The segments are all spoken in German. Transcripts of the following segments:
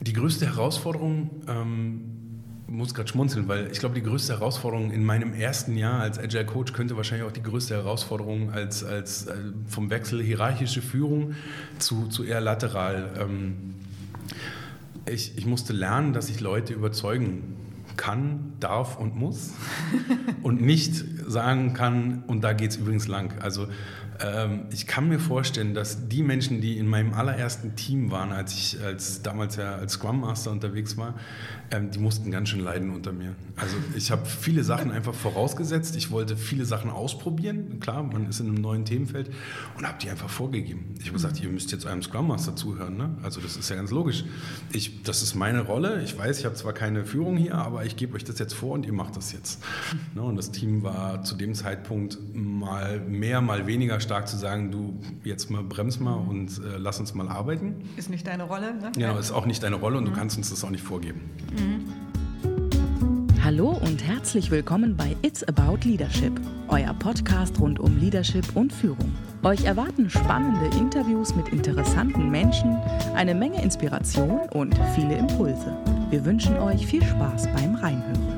Die größte Herausforderung, ähm, muss gerade schmunzeln, weil ich glaube, die größte Herausforderung in meinem ersten Jahr als Agile Coach könnte wahrscheinlich auch die größte Herausforderung als, als äh, vom Wechsel hierarchische Führung zu, zu eher lateral. Ähm, ich, ich musste lernen, dass ich Leute überzeugen kann, darf und muss und nicht sagen kann, und da geht es übrigens lang. Also ähm, ich kann mir vorstellen, dass die Menschen, die in meinem allerersten Team waren, als ich als damals ja als Scrum Master unterwegs war, ähm, die mussten ganz schön leiden unter mir. Also ich habe viele Sachen einfach vorausgesetzt. Ich wollte viele Sachen ausprobieren. Klar, man ist in einem neuen Themenfeld und habe die einfach vorgegeben. Ich habe gesagt, ihr müsst jetzt einem Scrum Master zuhören. Ne? Also das ist ja ganz logisch. Ich, das ist meine Rolle. Ich weiß, ich habe zwar keine Führung hier, aber ich gebe euch das jetzt vor und ihr macht das jetzt. Ne? Und das Team war zu dem Zeitpunkt mal mehr, mal weniger stark zu sagen, du jetzt mal brems mal und äh, lass uns mal arbeiten. Ist nicht deine Rolle, ne? Genau, ist auch nicht deine Rolle und mhm. du kannst uns das auch nicht vorgeben. Mhm. Hallo und herzlich willkommen bei It's About Leadership, euer Podcast rund um Leadership und Führung. Euch erwarten spannende Interviews mit interessanten Menschen, eine Menge Inspiration und viele Impulse. Wir wünschen euch viel Spaß beim Reinhören.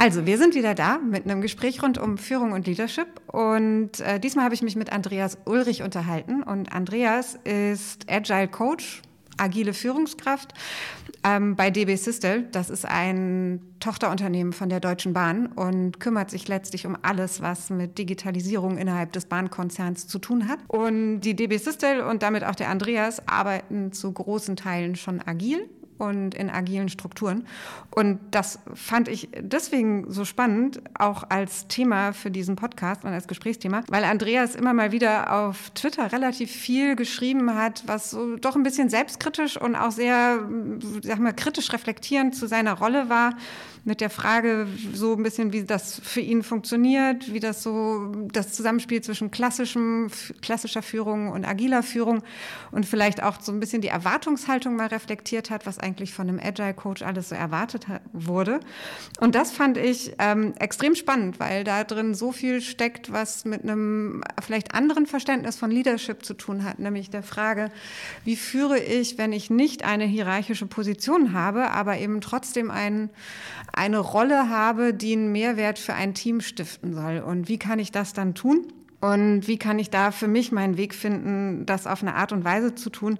Also, wir sind wieder da mit einem Gespräch rund um Führung und Leadership. Und äh, diesmal habe ich mich mit Andreas Ulrich unterhalten. Und Andreas ist Agile Coach, agile Führungskraft ähm, bei DB Systel. Das ist ein Tochterunternehmen von der Deutschen Bahn und kümmert sich letztlich um alles, was mit Digitalisierung innerhalb des Bahnkonzerns zu tun hat. Und die DB Systel und damit auch der Andreas arbeiten zu großen Teilen schon agil und in agilen Strukturen. Und das fand ich deswegen so spannend, auch als Thema für diesen Podcast und als Gesprächsthema, weil Andreas immer mal wieder auf Twitter relativ viel geschrieben hat, was so doch ein bisschen selbstkritisch und auch sehr, sag mal, kritisch reflektierend zu seiner Rolle war mit der Frage so ein bisschen, wie das für ihn funktioniert, wie das so das Zusammenspiel zwischen klassischem, klassischer Führung und agiler Führung und vielleicht auch so ein bisschen die Erwartungshaltung mal reflektiert hat, was eigentlich von einem Agile Coach alles so erwartet wurde. Und das fand ich ähm, extrem spannend, weil da drin so viel steckt, was mit einem vielleicht anderen Verständnis von Leadership zu tun hat, nämlich der Frage, wie führe ich, wenn ich nicht eine hierarchische Position habe, aber eben trotzdem einen eine Rolle habe, die einen Mehrwert für ein Team stiften soll. Und wie kann ich das dann tun? Und wie kann ich da für mich meinen Weg finden, das auf eine Art und Weise zu tun,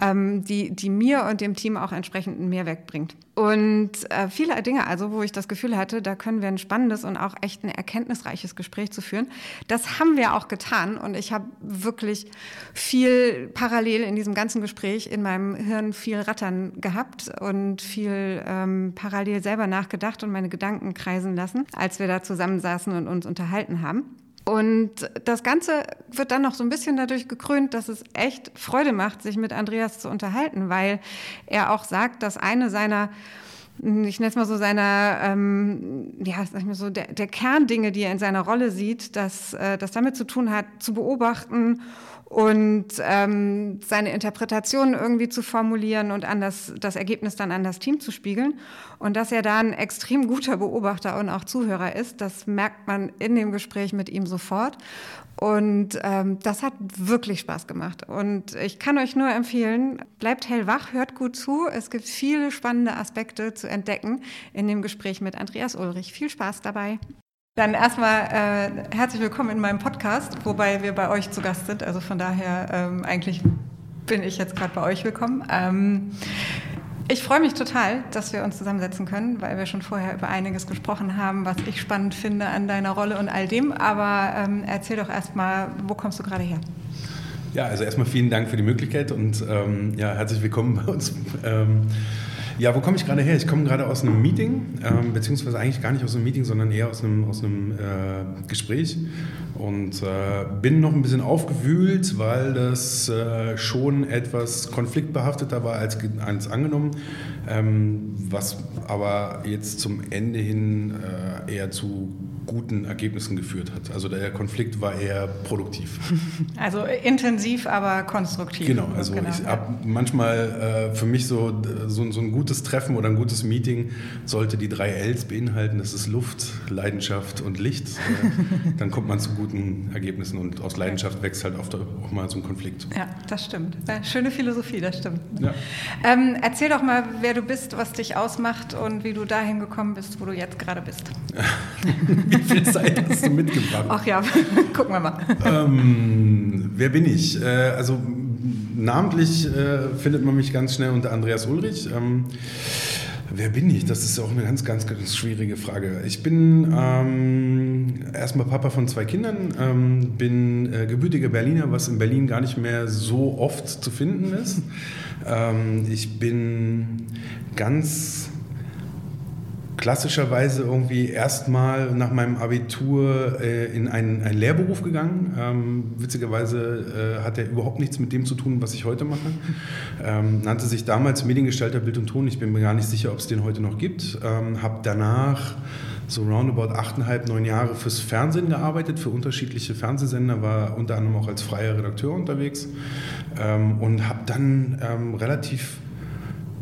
ähm, die, die mir und dem Team auch entsprechend einen Mehrwert bringt. Und äh, viele Dinge, also wo ich das Gefühl hatte, da können wir ein spannendes und auch echt ein erkenntnisreiches Gespräch zu führen. Das haben wir auch getan und ich habe wirklich viel parallel in diesem ganzen Gespräch in meinem Hirn viel Rattern gehabt und viel ähm, parallel selber nachgedacht und meine Gedanken kreisen lassen, als wir da zusammensaßen und uns unterhalten haben. Und das Ganze wird dann noch so ein bisschen dadurch gekrönt, dass es echt Freude macht, sich mit Andreas zu unterhalten, weil er auch sagt, dass eine seiner ich nenne es mal so seiner, ähm, ja, sag ich mal so, der, der Kerndinge, die er in seiner Rolle sieht, dass äh, das damit zu tun hat, zu beobachten und ähm, seine Interpretation irgendwie zu formulieren und an das, das Ergebnis dann an das Team zu spiegeln. Und dass er da ein extrem guter Beobachter und auch Zuhörer ist, das merkt man in dem Gespräch mit ihm sofort. Und ähm, das hat wirklich Spaß gemacht. Und ich kann euch nur empfehlen, bleibt hellwach, hört gut zu. Es gibt viele spannende Aspekte zu entdecken in dem Gespräch mit Andreas Ulrich. Viel Spaß dabei. Dann erstmal äh, herzlich willkommen in meinem Podcast, wobei wir bei euch zu Gast sind. Also von daher ähm, eigentlich bin ich jetzt gerade bei euch willkommen. Ähm, ich freue mich total, dass wir uns zusammensetzen können, weil wir schon vorher über einiges gesprochen haben, was ich spannend finde an deiner Rolle und all dem. Aber ähm, erzähl doch erstmal, wo kommst du gerade her? Ja, also erstmal vielen Dank für die Möglichkeit und ähm, ja, herzlich willkommen bei uns. Ähm, ja, wo komme ich gerade her? Ich komme gerade aus einem Meeting, ähm, beziehungsweise eigentlich gar nicht aus einem Meeting, sondern eher aus einem, aus einem äh, Gespräch und äh, bin noch ein bisschen aufgewühlt, weil das äh, schon etwas konfliktbehafteter war als, als angenommen, ähm, was aber jetzt zum Ende hin äh, eher zu guten Ergebnissen geführt hat. Also der Konflikt war eher produktiv. Also intensiv, aber konstruktiv. Genau, also genau. ich habe manchmal äh, für mich so, so, so, ein gutes Treffen oder ein gutes Meeting sollte die drei Ls beinhalten. Das ist Luft, Leidenschaft und Licht. Dann kommt man zu guten Ergebnissen und aus Leidenschaft wächst halt oft auch mal so ein Konflikt. Ja, das stimmt. Schöne Philosophie, das stimmt. Ja. Ähm, erzähl doch mal, wer du bist, was dich ausmacht und wie du dahin gekommen bist, wo du jetzt gerade bist. wie viel Zeit hast du mitgebracht? Ach ja, gucken wir mal. Ähm, wer bin ich? Äh, also namentlich äh, findet man mich ganz schnell unter Andreas Ulrich. Ähm, Wer bin ich? Das ist auch eine ganz, ganz, ganz schwierige Frage. Ich bin ähm, erstmal Papa von zwei Kindern, ähm, bin äh, gebürtiger Berliner, was in Berlin gar nicht mehr so oft zu finden ist. Ähm, ich bin ganz klassischerweise irgendwie erstmal nach meinem Abitur äh, in einen, einen, Lehrberuf gegangen. Ähm, witzigerweise äh, hat er überhaupt nichts mit dem zu tun, was ich heute mache. Ähm, nannte sich damals Mediengestalter Bild und Ton. Ich bin mir gar nicht sicher, ob es den heute noch gibt. Ähm, habe danach so roundabout achteinhalb, neun Jahre fürs Fernsehen gearbeitet, für unterschiedliche Fernsehsender, war unter anderem auch als freier Redakteur unterwegs ähm, und habe dann ähm, relativ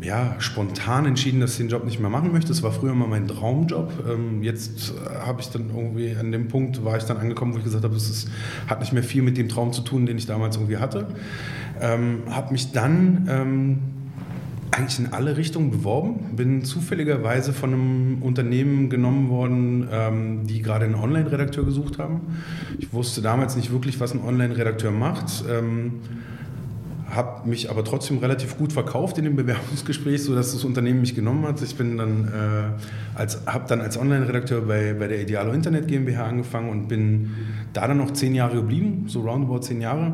ja, spontan entschieden, dass ich den Job nicht mehr machen möchte. Das war früher mal mein Traumjob. Ähm, jetzt äh, habe ich dann irgendwie an dem Punkt, war ich dann angekommen, wo ich gesagt habe, es hat nicht mehr viel mit dem Traum zu tun, den ich damals irgendwie hatte. Ähm, habe mich dann ähm, eigentlich in alle Richtungen beworben. Bin zufälligerweise von einem Unternehmen genommen worden, ähm, die gerade einen Online-Redakteur gesucht haben. Ich wusste damals nicht wirklich, was ein Online-Redakteur macht. Ähm, habe mich aber trotzdem relativ gut verkauft in dem Bewerbungsgespräch, sodass das Unternehmen mich genommen hat. Ich äh, habe dann als Online-Redakteur bei, bei der Idealo Internet GmbH angefangen und bin da dann noch zehn Jahre geblieben, so roundabout zehn Jahre.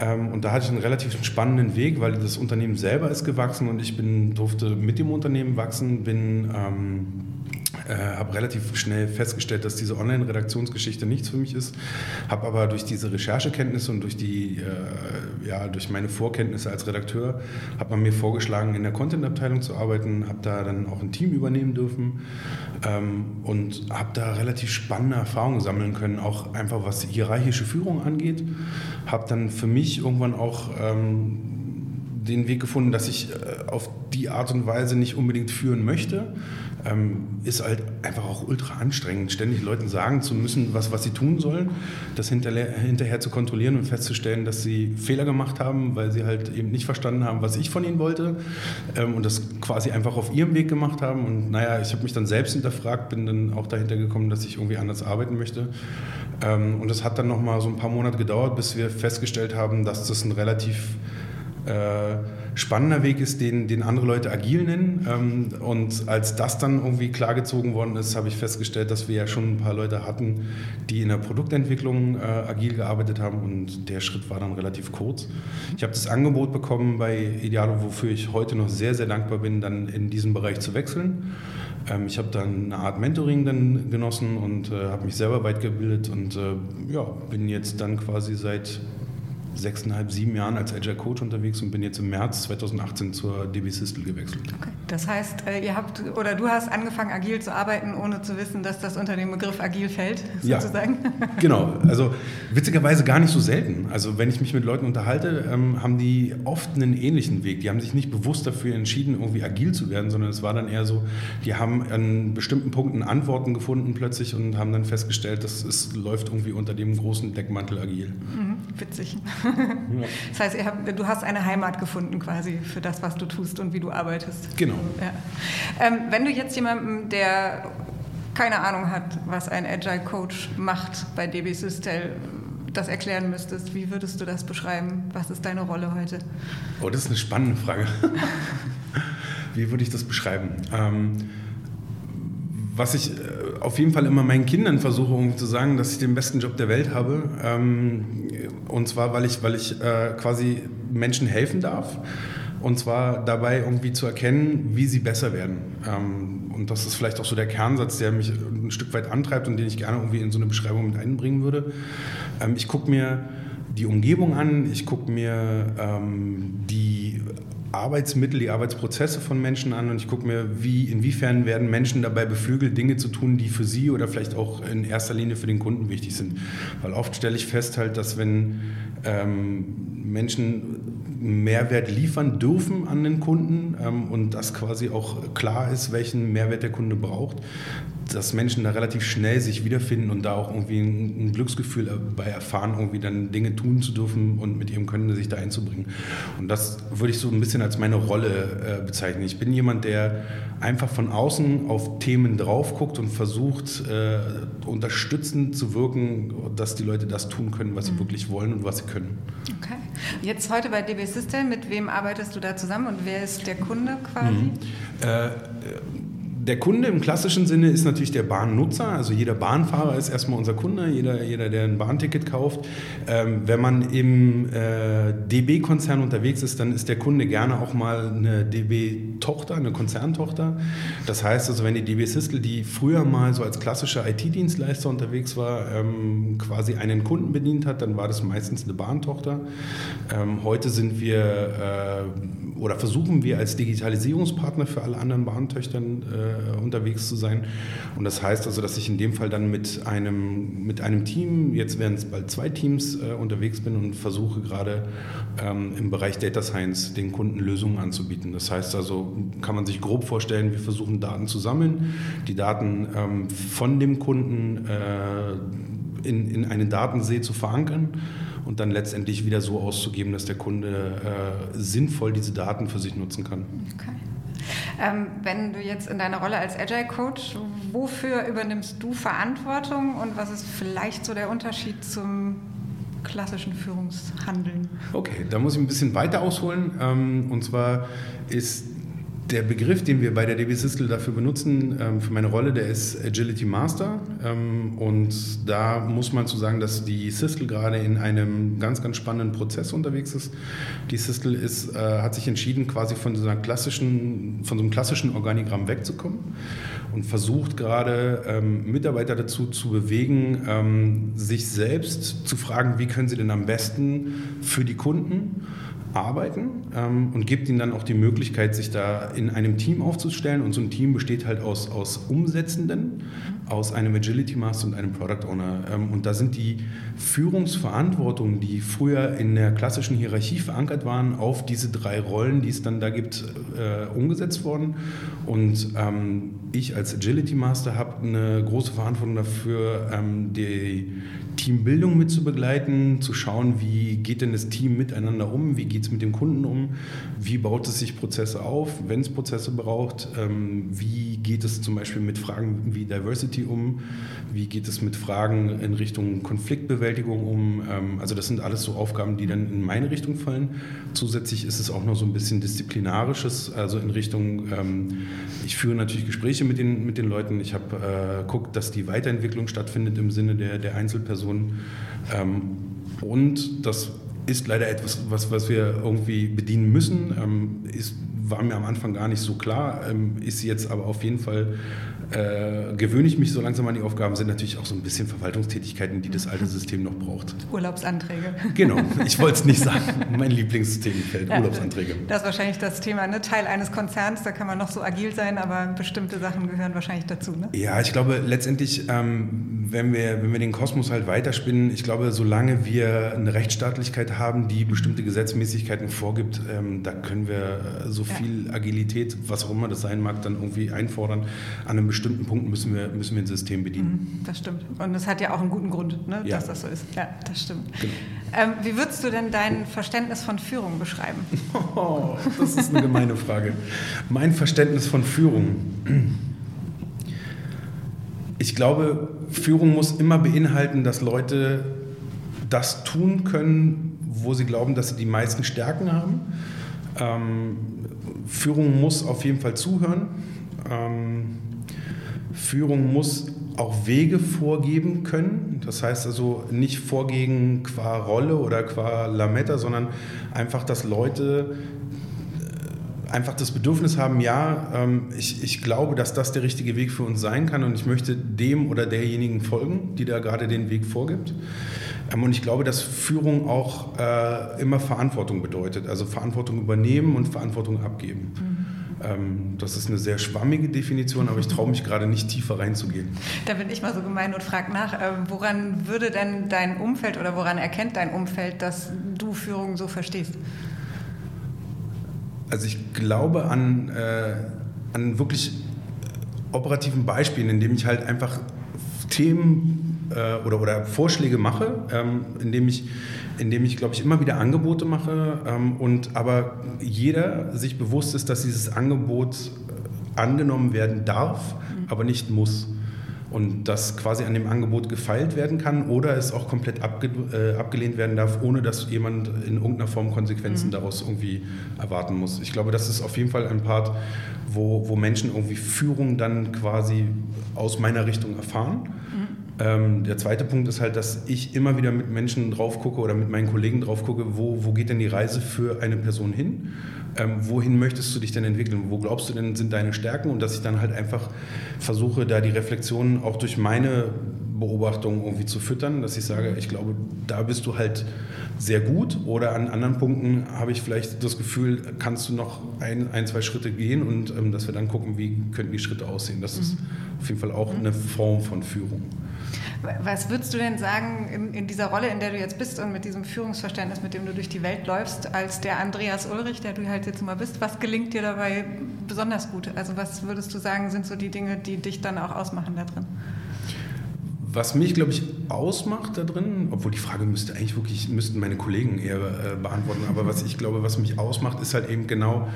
Ähm, und da hatte ich einen relativ spannenden Weg, weil das Unternehmen selber ist gewachsen und ich bin, durfte mit dem Unternehmen wachsen, bin ähm, äh, habe relativ schnell festgestellt, dass diese Online-Redaktionsgeschichte nichts für mich ist, habe aber durch diese Recherchekenntnisse und durch, die, äh, ja, durch meine Vorkenntnisse als Redakteur, hat man mir vorgeschlagen, in der Content-Abteilung zu arbeiten, habe da dann auch ein Team übernehmen dürfen ähm, und habe da relativ spannende Erfahrungen sammeln können, auch einfach was hierarchische Führung angeht. Habe dann für mich irgendwann auch ähm, den Weg gefunden, dass ich äh, auf die Art und Weise nicht unbedingt führen möchte, ähm, ist halt einfach auch ultra anstrengend, ständig Leuten sagen zu müssen, was, was sie tun sollen, das hinterher, zu kontrollieren und festzustellen, dass sie Fehler gemacht haben, weil sie halt eben nicht verstanden haben, was ich von ihnen wollte ähm, und das quasi einfach auf ihrem Weg gemacht haben. Und naja, ich habe mich dann selbst hinterfragt, bin dann auch dahinter gekommen, dass ich irgendwie anders arbeiten möchte. Ähm, und das hat dann nochmal so ein paar Monate gedauert, bis wir festgestellt haben, dass das ein relativ äh, spannender Weg ist, den, den andere Leute agil nennen. Ähm, und als das dann irgendwie klargezogen worden ist, habe ich festgestellt, dass wir ja schon ein paar Leute hatten, die in der Produktentwicklung äh, agil gearbeitet haben und der Schritt war dann relativ kurz. Ich habe das Angebot bekommen bei Idealo, wofür ich heute noch sehr, sehr dankbar bin, dann in diesem Bereich zu wechseln. Ähm, ich habe dann eine Art Mentoring dann genossen und äh, habe mich selber weitergebildet und äh, ja, bin jetzt dann quasi seit sechseinhalb, sieben Jahren als Agile Coach unterwegs und bin jetzt im März 2018 zur DB Systel gewechselt. Okay. Das heißt, äh, ihr habt oder du hast angefangen, agil zu arbeiten, ohne zu wissen, dass das unter den Begriff agil fällt, sozusagen? Ja, genau. Also witzigerweise gar nicht so selten. Also wenn ich mich mit Leuten unterhalte, ähm, haben die oft einen ähnlichen Weg. Die haben sich nicht bewusst dafür entschieden, irgendwie agil zu werden, sondern es war dann eher so, die haben an bestimmten Punkten Antworten gefunden plötzlich und haben dann festgestellt, dass es läuft irgendwie unter dem großen Deckmantel agil. Mhm, witzig. Das heißt, habt, du hast eine Heimat gefunden quasi für das, was du tust und wie du arbeitest. Genau. Ja. Ähm, wenn du jetzt jemandem, der keine Ahnung hat, was ein Agile Coach macht bei DB Systel, das erklären müsstest, wie würdest du das beschreiben? Was ist deine Rolle heute? Oh, das ist eine spannende Frage. wie würde ich das beschreiben? Ähm, was ich äh, auf jeden Fall immer meinen Kindern versuche, um zu sagen, dass ich den besten Job der Welt habe. Ähm, und zwar, weil ich, weil ich äh, quasi Menschen helfen darf. Und zwar dabei irgendwie zu erkennen, wie sie besser werden. Ähm, und das ist vielleicht auch so der Kernsatz, der mich ein Stück weit antreibt und den ich gerne irgendwie in so eine Beschreibung mit einbringen würde. Ähm, ich gucke mir die Umgebung an, ich gucke mir die Arbeitsmittel, die Arbeitsprozesse von Menschen an und ich gucke mir, wie, inwiefern werden Menschen dabei beflügelt, Dinge zu tun, die für sie oder vielleicht auch in erster Linie für den Kunden wichtig sind. Weil oft stelle ich fest halt, dass wenn ähm, Menschen Mehrwert liefern dürfen an den Kunden ähm, und dass quasi auch klar ist, welchen Mehrwert der Kunde braucht, dass Menschen da relativ schnell sich wiederfinden und da auch irgendwie ein, ein Glücksgefühl dabei erfahren, irgendwie dann Dinge tun zu dürfen und mit ihrem Können sich da einzubringen. Und das würde ich so ein bisschen als meine Rolle äh, bezeichnen. Ich bin jemand, der einfach von außen auf Themen drauf guckt und versucht, äh, unterstützend zu wirken, dass die Leute das tun können, was sie mhm. wirklich wollen und was sie können. Okay. Jetzt heute bei DB System, mit wem arbeitest du da zusammen und wer ist der Kunde quasi? Mhm. Äh, der Kunde im klassischen Sinne ist natürlich der Bahnnutzer. Also jeder Bahnfahrer ist erstmal unser Kunde, jeder, jeder der ein Bahnticket kauft. Ähm, wenn man im äh, DB-Konzern unterwegs ist, dann ist der Kunde gerne auch mal eine DB-Tochter, eine Konzerntochter. Das heißt also, wenn die DB Sistel, die früher mal so als klassischer IT-Dienstleister unterwegs war, ähm, quasi einen Kunden bedient hat, dann war das meistens eine Bahntochter. Ähm, heute sind wir äh, oder versuchen wir als Digitalisierungspartner für alle anderen Bahntöchtern äh, unterwegs zu sein. Und das heißt also, dass ich in dem Fall dann mit einem, mit einem Team, jetzt werden es bald zwei Teams, äh, unterwegs bin und versuche gerade ähm, im Bereich Data Science den Kunden Lösungen anzubieten. Das heißt also, kann man sich grob vorstellen, wir versuchen Daten zu sammeln, die Daten ähm, von dem Kunden äh, in, in einen Datensee zu verankern und dann letztendlich wieder so auszugeben, dass der Kunde äh, sinnvoll diese Daten für sich nutzen kann. Okay. Ähm, wenn du jetzt in deiner Rolle als Agile Coach, wofür übernimmst du Verantwortung und was ist vielleicht so der Unterschied zum klassischen Führungshandeln? Okay, da muss ich ein bisschen weiter ausholen. Ähm, und zwar ist der Begriff, den wir bei der DB Systel dafür benutzen, ähm, für meine Rolle, der ist Agility Master. Ähm, und da muss man zu sagen, dass die Systel gerade in einem ganz, ganz spannenden Prozess unterwegs ist. Die Systel ist, äh, hat sich entschieden, quasi von so, einer klassischen, von so einem klassischen Organigramm wegzukommen und versucht gerade ähm, Mitarbeiter dazu zu bewegen, sich selbst zu fragen, wie können sie denn am besten für die Kunden arbeiten ähm, und gibt ihnen dann auch die Möglichkeit, sich da in einem Team aufzustellen. Und so ein Team besteht halt aus, aus Umsetzenden, aus einem Agility Master und einem Product Owner. Ähm, und da sind die Führungsverantwortungen, die früher in der klassischen Hierarchie verankert waren, auf diese drei Rollen, die es dann da gibt, äh, umgesetzt worden. Und ähm, ich als Agility Master habe eine große Verantwortung dafür, ähm, die Teambildung mit zu begleiten, zu schauen, wie geht denn das Team miteinander um, wie geht es mit dem Kunden um, wie baut es sich Prozesse auf, wenn es Prozesse braucht, ähm, wie geht es zum Beispiel mit Fragen wie Diversity um, wie geht es mit Fragen in Richtung Konfliktbewältigung um. Ähm, also das sind alles so Aufgaben, die dann in meine Richtung fallen. Zusätzlich ist es auch noch so ein bisschen disziplinarisches, also in Richtung, ähm, ich führe natürlich Gespräche mit den, mit den Leuten, ich habe äh, guckt, dass die Weiterentwicklung stattfindet im Sinne der, der Einzelpersonen. Ähm, und das ist leider etwas, was, was wir irgendwie bedienen müssen. Ähm, ist, war mir am Anfang gar nicht so klar, ähm, ist jetzt aber auf jeden Fall äh, gewöhne ich mich so langsam an die Aufgaben, sind natürlich auch so ein bisschen Verwaltungstätigkeiten, die das alte System noch braucht. Urlaubsanträge. Genau, ich wollte es nicht sagen. Mein Lieblingsthemenfeld, ja, Urlaubsanträge. Das ist wahrscheinlich das Thema, ne? Teil eines Konzerns, da kann man noch so agil sein, aber bestimmte Sachen gehören wahrscheinlich dazu. Ne? Ja, ich glaube letztendlich, ähm, wenn, wir, wenn wir den Kosmos halt weiterspinnen, ich glaube, solange wir eine Rechtsstaatlichkeit haben, die bestimmte Gesetzmäßigkeiten vorgibt, ähm, da können wir so viel ja. Agilität, was auch immer das sein mag, dann irgendwie einfordern an einem bestimmten bestimmten Punkten müssen wir, müssen wir ein System bedienen. Mhm, das stimmt. Und das hat ja auch einen guten Grund, ne, ja. dass das so ist. Ja, das stimmt. Genau. Ähm, wie würdest du denn dein Verständnis von Führung beschreiben? Oh, das ist eine gemeine Frage. Mein Verständnis von Führung. Ich glaube, Führung muss immer beinhalten, dass Leute das tun können, wo sie glauben, dass sie die meisten Stärken haben. Ähm, Führung muss auf jeden Fall zuhören. Ähm, Führung muss auch Wege vorgeben können. Das heißt also nicht vorgehen qua Rolle oder qua Lametta, sondern einfach, dass Leute einfach das Bedürfnis haben, ja, ähm, ich, ich glaube, dass das der richtige Weg für uns sein kann und ich möchte dem oder derjenigen folgen, die da gerade den Weg vorgibt. Ähm, und ich glaube, dass Führung auch äh, immer Verantwortung bedeutet, also Verantwortung übernehmen und Verantwortung abgeben. Ähm, das ist eine sehr schwammige Definition, aber ich traue mich gerade nicht tiefer reinzugehen. Da bin ich mal so gemein und frage nach, ähm, woran würde denn dein Umfeld oder woran erkennt dein Umfeld, dass du Führung so verstehst? Also ich glaube an, äh, an wirklich operativen Beispielen, indem ich halt einfach Themen äh, oder, oder Vorschläge mache, ähm, indem ich indem ich, glaube ich, immer wieder Angebote mache ähm, und aber jeder sich bewusst ist, dass dieses Angebot äh, angenommen werden darf, mhm. aber nicht muss. Und dass quasi an dem Angebot gefeilt werden kann oder es auch komplett abge äh, abgelehnt werden darf, ohne dass jemand in irgendeiner Form Konsequenzen mhm. daraus irgendwie erwarten muss. Ich glaube, das ist auf jeden Fall ein Part, wo, wo Menschen irgendwie Führung dann quasi aus meiner Richtung erfahren. Ähm, der zweite Punkt ist halt, dass ich immer wieder mit Menschen drauf gucke oder mit meinen Kollegen drauf gucke, wo, wo geht denn die Reise für eine Person hin? Ähm, wohin möchtest du dich denn entwickeln? Wo glaubst du denn sind deine Stärken? Und dass ich dann halt einfach versuche, da die Reflexion auch durch meine Beobachtungen irgendwie zu füttern, dass ich sage, ich glaube, da bist du halt sehr gut oder an anderen Punkten habe ich vielleicht das Gefühl, kannst du noch ein, ein zwei Schritte gehen und ähm, dass wir dann gucken, wie könnten die Schritte aussehen. Das mhm. ist auf jeden Fall auch eine Form von Führung. Was würdest du denn sagen in, in, dieser Rolle, in der du jetzt bist und mit diesem Führungsverständnis, mit dem du durch die Welt läufst, als der Andreas Ulrich, der du halt jetzt mal bist, was gelingt dir dabei besonders gut? Also was würdest du sagen, sind so die Dinge, die dich dann auch ausmachen da drin? Was mich, glaube ich, ausmacht da drin, obwohl die Frage müsste eigentlich wirklich, müssten meine Kollegen eher äh, beantworten, aber was ich glaube, was mich ausmacht, ist halt eben genau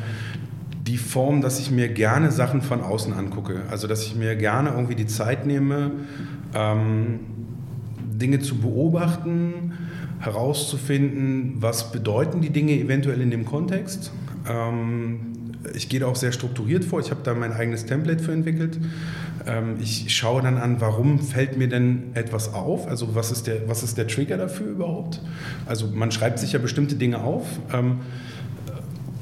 die Form, dass ich mir gerne Sachen von außen angucke. Also dass ich mir gerne irgendwie die Zeit nehme, ähm, Dinge zu beobachten, herauszufinden, was bedeuten die Dinge eventuell in dem Kontext. Ähm, ich gehe da auch sehr strukturiert vor. Ich habe da mein eigenes Template für entwickelt. Ähm, ich schaue dann an, warum fällt mir denn etwas auf? Also was ist der, was ist der Trigger dafür überhaupt? Also man schreibt sich ja bestimmte Dinge auf. Ähm,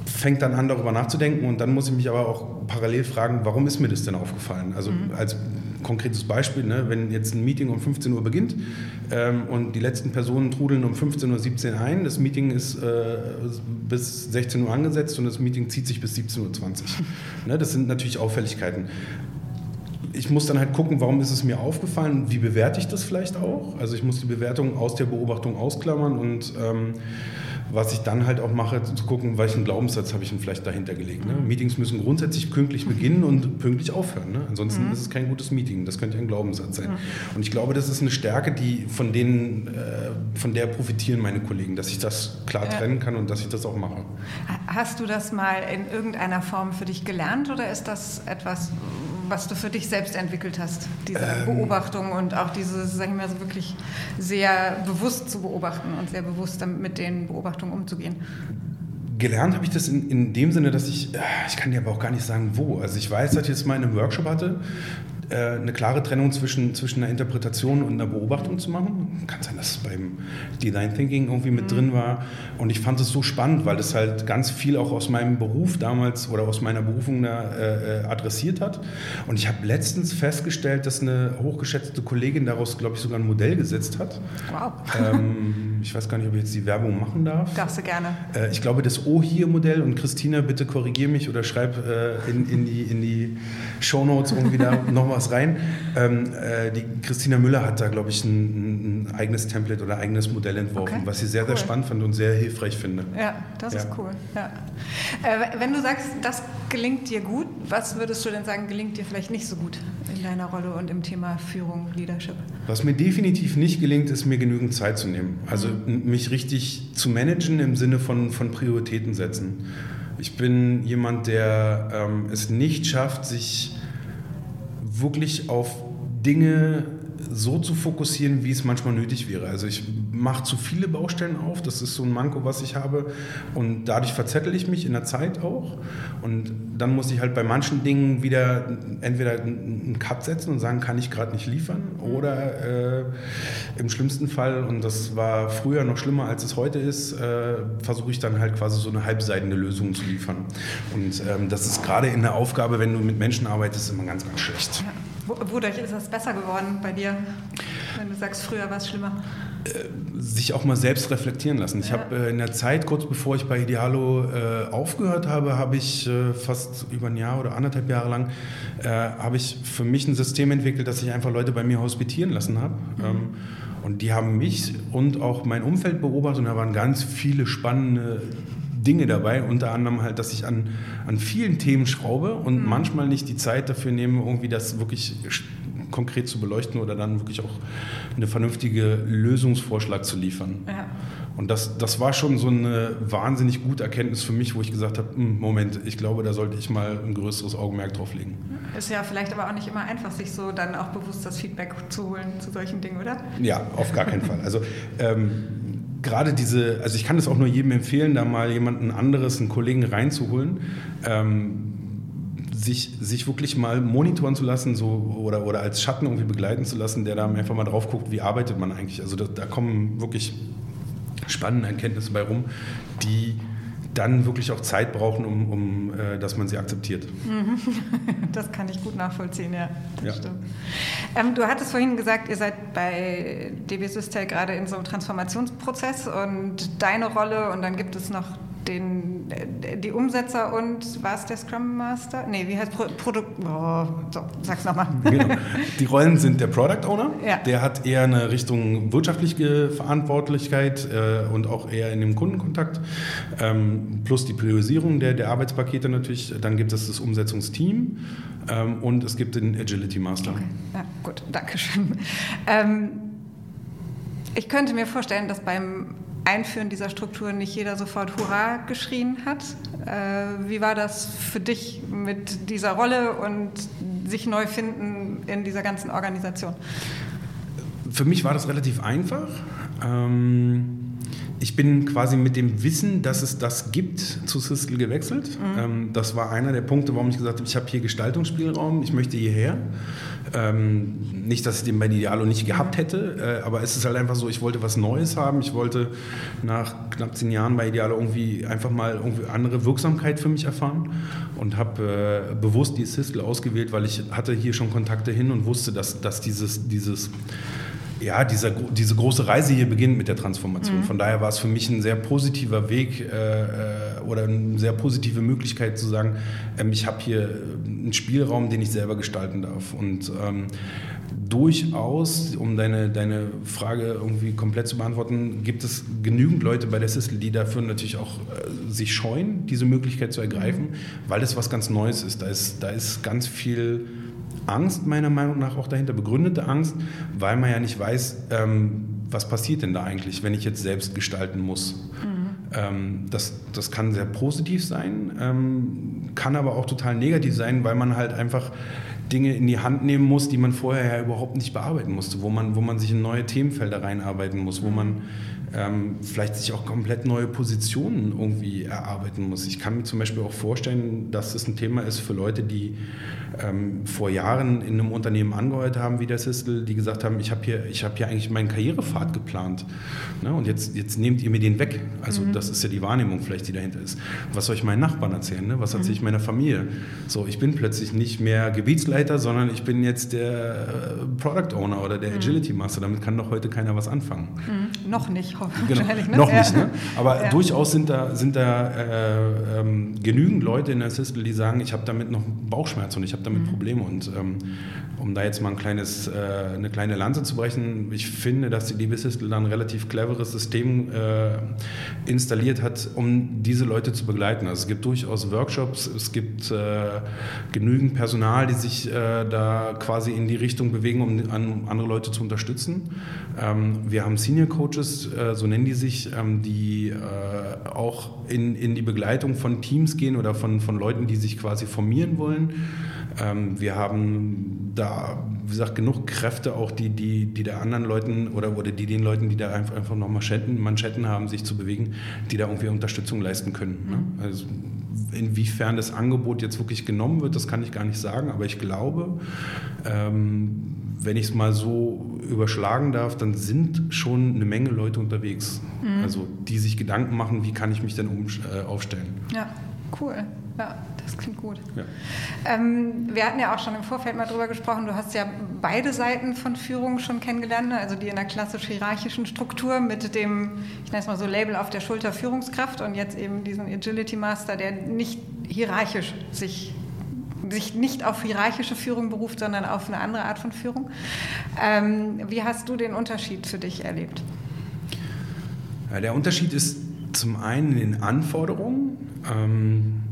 fängt dann an, darüber nachzudenken und dann muss ich mich aber auch parallel fragen, warum ist mir das denn aufgefallen? Also mhm. als konkretes Beispiel, ne, wenn jetzt ein Meeting um 15 Uhr beginnt ähm, und die letzten Personen trudeln um 15.17 Uhr ein, das Meeting ist äh, bis 16 Uhr angesetzt und das Meeting zieht sich bis 17.20 Uhr. ne, das sind natürlich Auffälligkeiten ich muss dann halt gucken, warum ist es mir aufgefallen, wie bewerte ich das vielleicht auch. Also ich muss die Bewertung aus der Beobachtung ausklammern und ähm, was ich dann halt auch mache, zu gucken, welchen Glaubenssatz habe ich denn vielleicht dahinter gelegt. Ne? Mhm. Meetings müssen grundsätzlich pünktlich beginnen und pünktlich aufhören. Ne? Ansonsten mhm. ist es kein gutes Meeting. Das könnte ein Glaubenssatz sein. Mhm. Und ich glaube, das ist eine Stärke, die von denen, äh, von der profitieren meine Kollegen, dass ich das klar ja. trennen kann und dass ich das auch mache. Hast du das mal in irgendeiner Form für dich gelernt oder ist das etwas, was du für dich selbst entwickelt hast, diese ähm, Beobachtung und auch dieses, sag ich mal, so wirklich sehr bewusst zu beobachten und sehr bewusst mit den Beobachtungen umzugehen? Gelernt habe ich das in, in dem Sinne, dass ich, äh, ich kann dir aber auch gar nicht sagen, wo. Also ich weiß, dass ich jetzt mal in einem Workshop hatte, eine klare Trennung zwischen, zwischen einer Interpretation und einer Beobachtung zu machen. Kann sein, dass es beim Design Thinking irgendwie mit mhm. drin war. Und ich fand es so spannend, weil das halt ganz viel auch aus meinem Beruf damals oder aus meiner Berufung da äh, äh adressiert hat. Und ich habe letztens festgestellt, dass eine hochgeschätzte Kollegin daraus, glaube ich, sogar ein Modell gesetzt hat. Wow. Ähm, ich weiß gar nicht, ob ich jetzt die Werbung machen darf. Darfst du gerne. Äh, ich glaube, das O-Hier-Modell und Christina, bitte korrigier mich oder schreib äh, in, in die, in die Shownotes irgendwie da nochmal was rein. Ähm, äh, die Christina Müller hat da, glaube ich, ein, ein, eigenes Template oder eigenes Modell entworfen, okay. was ich sehr, cool. sehr spannend fand und sehr hilfreich finde. Ja, das ja. ist cool. Ja. Äh, wenn du sagst, das gelingt dir gut, was würdest du denn sagen, gelingt dir vielleicht nicht so gut in deiner Rolle und im Thema Führung, Leadership? Was mir definitiv nicht gelingt, ist mir genügend Zeit zu nehmen. Also mhm. mich richtig zu managen im Sinne von, von Prioritäten setzen. Ich bin jemand, der ähm, es nicht schafft, sich wirklich auf Dinge so zu fokussieren, wie es manchmal nötig wäre. Also ich mache zu viele Baustellen auf, das ist so ein Manko, was ich habe und dadurch verzettel ich mich in der Zeit auch und dann muss ich halt bei manchen Dingen wieder entweder einen Cut setzen und sagen, kann ich gerade nicht liefern oder äh, im schlimmsten Fall, und das war früher noch schlimmer als es heute ist, äh, versuche ich dann halt quasi so eine halbseitende Lösung zu liefern. Und ähm, das ist gerade in der Aufgabe, wenn du mit Menschen arbeitest, immer ganz, ganz schlecht. Ja. Wodurch ist das besser geworden bei dir, wenn du sagst, früher war es schlimmer? Äh, sich auch mal selbst reflektieren lassen. Ich ja. habe äh, in der Zeit, kurz bevor ich bei Idealo äh, aufgehört habe, habe ich fast über ein Jahr oder anderthalb Jahre lang, habe ich für mich ein System entwickelt, dass ich einfach Leute bei mir hospitieren lassen habe. Mhm. Ähm, und die haben mich und auch mein Umfeld beobachtet und da waren ganz viele spannende Dinge dabei, unter anderem halt, dass ich an, an vielen Themen schraube und mhm. manchmal nicht die Zeit dafür nehme, irgendwie das wirklich konkret zu beleuchten oder dann wirklich auch eine vernünftige Lösungsvorschlag zu liefern. Ja. Und das, das war schon so eine wahnsinnig gute Erkenntnis für mich, wo ich gesagt habe, hm, Moment, ich glaube, da sollte ich mal ein größeres Augenmerk drauf legen. Ist ja vielleicht aber auch nicht immer einfach, sich so dann auch bewusst das Feedback zu holen zu solchen Dingen, oder? Ja, auf gar keinen Fall. Also ähm, gerade diese, also ich kann es auch nur jedem empfehlen, da mal jemanden anderes, einen Kollegen reinzuholen. Ähm, sich, sich wirklich mal monitoren zu lassen so, oder, oder als Schatten irgendwie begleiten zu lassen, der da einfach mal drauf guckt, wie arbeitet man eigentlich. Also da, da kommen wirklich spannende Erkenntnisse bei rum, die dann wirklich auch Zeit brauchen, um, um äh, dass man sie akzeptiert. Mhm. Das kann ich gut nachvollziehen, ja. ja. Ähm, du hattest vorhin gesagt, ihr seid bei DB Systel gerade in so einem Transformationsprozess und deine Rolle und dann gibt es noch den, die Umsetzer und war es der Scrum Master? Nee, wie heißt Pro Produkt? Oh, so, sag's nochmal. Genau. Die Rollen sind der Product Owner, ja. der hat eher eine Richtung wirtschaftliche Verantwortlichkeit äh, und auch eher in dem Kundenkontakt, ähm, plus die Priorisierung der, der Arbeitspakete natürlich. Dann gibt es das Umsetzungsteam ähm, und es gibt den Agility Master. Okay. Ja, gut, danke schön. Ähm, ich könnte mir vorstellen, dass beim Einführen dieser Strukturen nicht jeder sofort Hurra geschrien hat. Äh, wie war das für dich mit dieser Rolle und sich neu finden in dieser ganzen Organisation? Für mich war das relativ einfach. Ähm ich bin quasi mit dem Wissen, dass es das gibt, zu Cisco gewechselt. Mhm. Ähm, das war einer der Punkte, warum ich gesagt habe, ich habe hier Gestaltungsspielraum, ich möchte hierher. Ähm, nicht, dass ich den bei Idealo nicht gehabt hätte, äh, aber es ist halt einfach so, ich wollte was Neues haben. Ich wollte nach knapp zehn Jahren bei Idealo irgendwie einfach mal irgendwie andere Wirksamkeit für mich erfahren und habe äh, bewusst die Cisco ausgewählt, weil ich hatte hier schon Kontakte hin und wusste, dass, dass dieses, dieses ja, dieser, diese große Reise hier beginnt mit der Transformation. Mhm. Von daher war es für mich ein sehr positiver Weg äh, äh oder eine sehr positive Möglichkeit zu sagen, ähm, ich habe hier einen Spielraum, den ich selber gestalten darf. Und ähm, durchaus, um deine, deine Frage irgendwie komplett zu beantworten, gibt es genügend Leute bei der Sistel, die dafür natürlich auch äh, sich scheuen, diese Möglichkeit zu ergreifen, weil das was ganz Neues ist. Da ist, da ist ganz viel Angst meiner Meinung nach auch dahinter, begründete Angst, weil man ja nicht weiß, ähm, was passiert denn da eigentlich, wenn ich jetzt selbst gestalten muss. Mhm. Ähm, das, das kann sehr positiv sein, ähm, kann aber auch total negativ sein, weil man halt einfach Dinge in die Hand nehmen muss, die man vorher ja überhaupt nicht bearbeiten musste, wo man, wo man sich in neue Themenfelder reinarbeiten muss, wo man ähm, vielleicht sich auch komplett neue Positionen irgendwie erarbeiten muss. Ich kann mir zum Beispiel auch vorstellen, dass das ein Thema ist für Leute, die ähm, vor Jahren in einem Unternehmen angeheuert haben, wie der Sistel, die gesagt haben, ich habe hier, hab hier eigentlich meinen Karrierepfad geplant ne? und jetzt, jetzt nehmt ihr mir den weg. Also mhm. das ist ja die Wahrnehmung vielleicht, die dahinter ist. Was soll ich meinen Nachbarn erzählen? Ne? Was erzähle ich mhm. meiner Familie? So, ich bin plötzlich nicht mehr Gebietsleiter, sondern ich bin jetzt der äh, Product Owner oder der mhm. Agility Master. Damit kann doch heute keiner was anfangen. Mhm. Noch nicht, genau. wahrscheinlich. Ne? Noch ja. nicht, ne? aber ja. durchaus sind da, sind da äh, ähm, genügend Leute in der Sistel, die sagen, ich habe damit noch Bauchschmerzen und ich habe damit mhm. Probleme. Und ähm, um da jetzt mal ein kleines, äh, eine kleine Lanze zu brechen, ich finde, dass die Liebeshistel da ein relativ cleveres System äh, installiert hat, um diese Leute zu begleiten. Also es gibt durchaus Workshops, es gibt äh, genügend Personal, die sich äh, da quasi in die Richtung bewegen, um an, andere Leute zu unterstützen. Ähm, wir haben Senior Coaches, äh, so nennen die sich, ähm, die äh, auch in, in die Begleitung von Teams gehen oder von, von Leuten, die sich quasi formieren wollen. Ähm, wir haben da gesagt, genug Kräfte auch, die, die, die der anderen Leuten oder, oder die den Leuten, die da einfach, einfach noch Manschetten, Manschetten haben, sich zu bewegen, die da irgendwie Unterstützung leisten können. Ne? Also inwiefern das Angebot jetzt wirklich genommen wird, das kann ich gar nicht sagen, aber ich glaube, ähm, wenn ich es mal so überschlagen darf, dann sind schon eine Menge Leute unterwegs, mhm. also die sich Gedanken machen, wie kann ich mich denn um, äh, aufstellen. Ja, cool. Ja, das klingt gut. Ja. Ähm, wir hatten ja auch schon im Vorfeld mal drüber gesprochen, du hast ja beide Seiten von Führung schon kennengelernt, ne? also die in der klassisch hierarchischen Struktur mit dem, ich nenne es mal so Label auf der Schulter Führungskraft und jetzt eben diesen Agility Master, der nicht hierarchisch sich sich nicht auf hierarchische Führung beruft, sondern auf eine andere Art von Führung. Ähm, wie hast du den Unterschied für dich erlebt? Ja, der Unterschied ist zum einen in den Anforderungen. Ähm,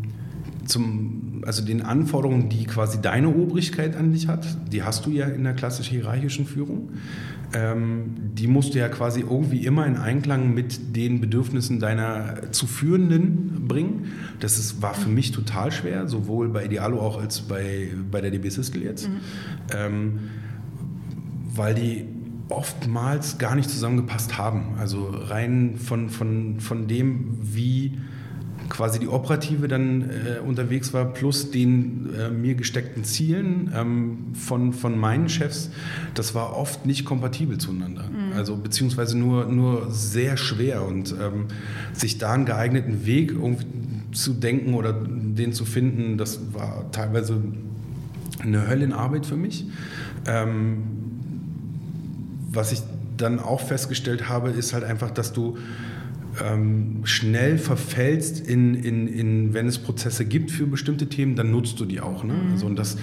zum, also den Anforderungen, die quasi deine Obrigkeit an dich hat, die hast du ja in der klassisch hierarchischen Führung. Ähm, die musst du ja quasi irgendwie immer in Einklang mit den Bedürfnissen deiner zu Führenden bringen. Das ist, war für mich total schwer, sowohl bei Idealo auch als bei, bei der DB Systel jetzt, mhm. ähm, weil die oftmals gar nicht zusammengepasst haben. Also rein von, von, von dem, wie quasi die Operative dann äh, unterwegs war, plus den äh, mir gesteckten Zielen ähm, von, von meinen Chefs, das war oft nicht kompatibel zueinander. Mhm. Also beziehungsweise nur, nur sehr schwer und ähm, sich da einen geeigneten Weg zu denken oder den zu finden, das war teilweise eine Höllenarbeit für mich. Ähm, was ich dann auch festgestellt habe, ist halt einfach, dass du ähm, schnell verfällst in, in, in, wenn es Prozesse gibt für bestimmte Themen, dann nutzt du die auch. Ne? Mhm. Also, und das,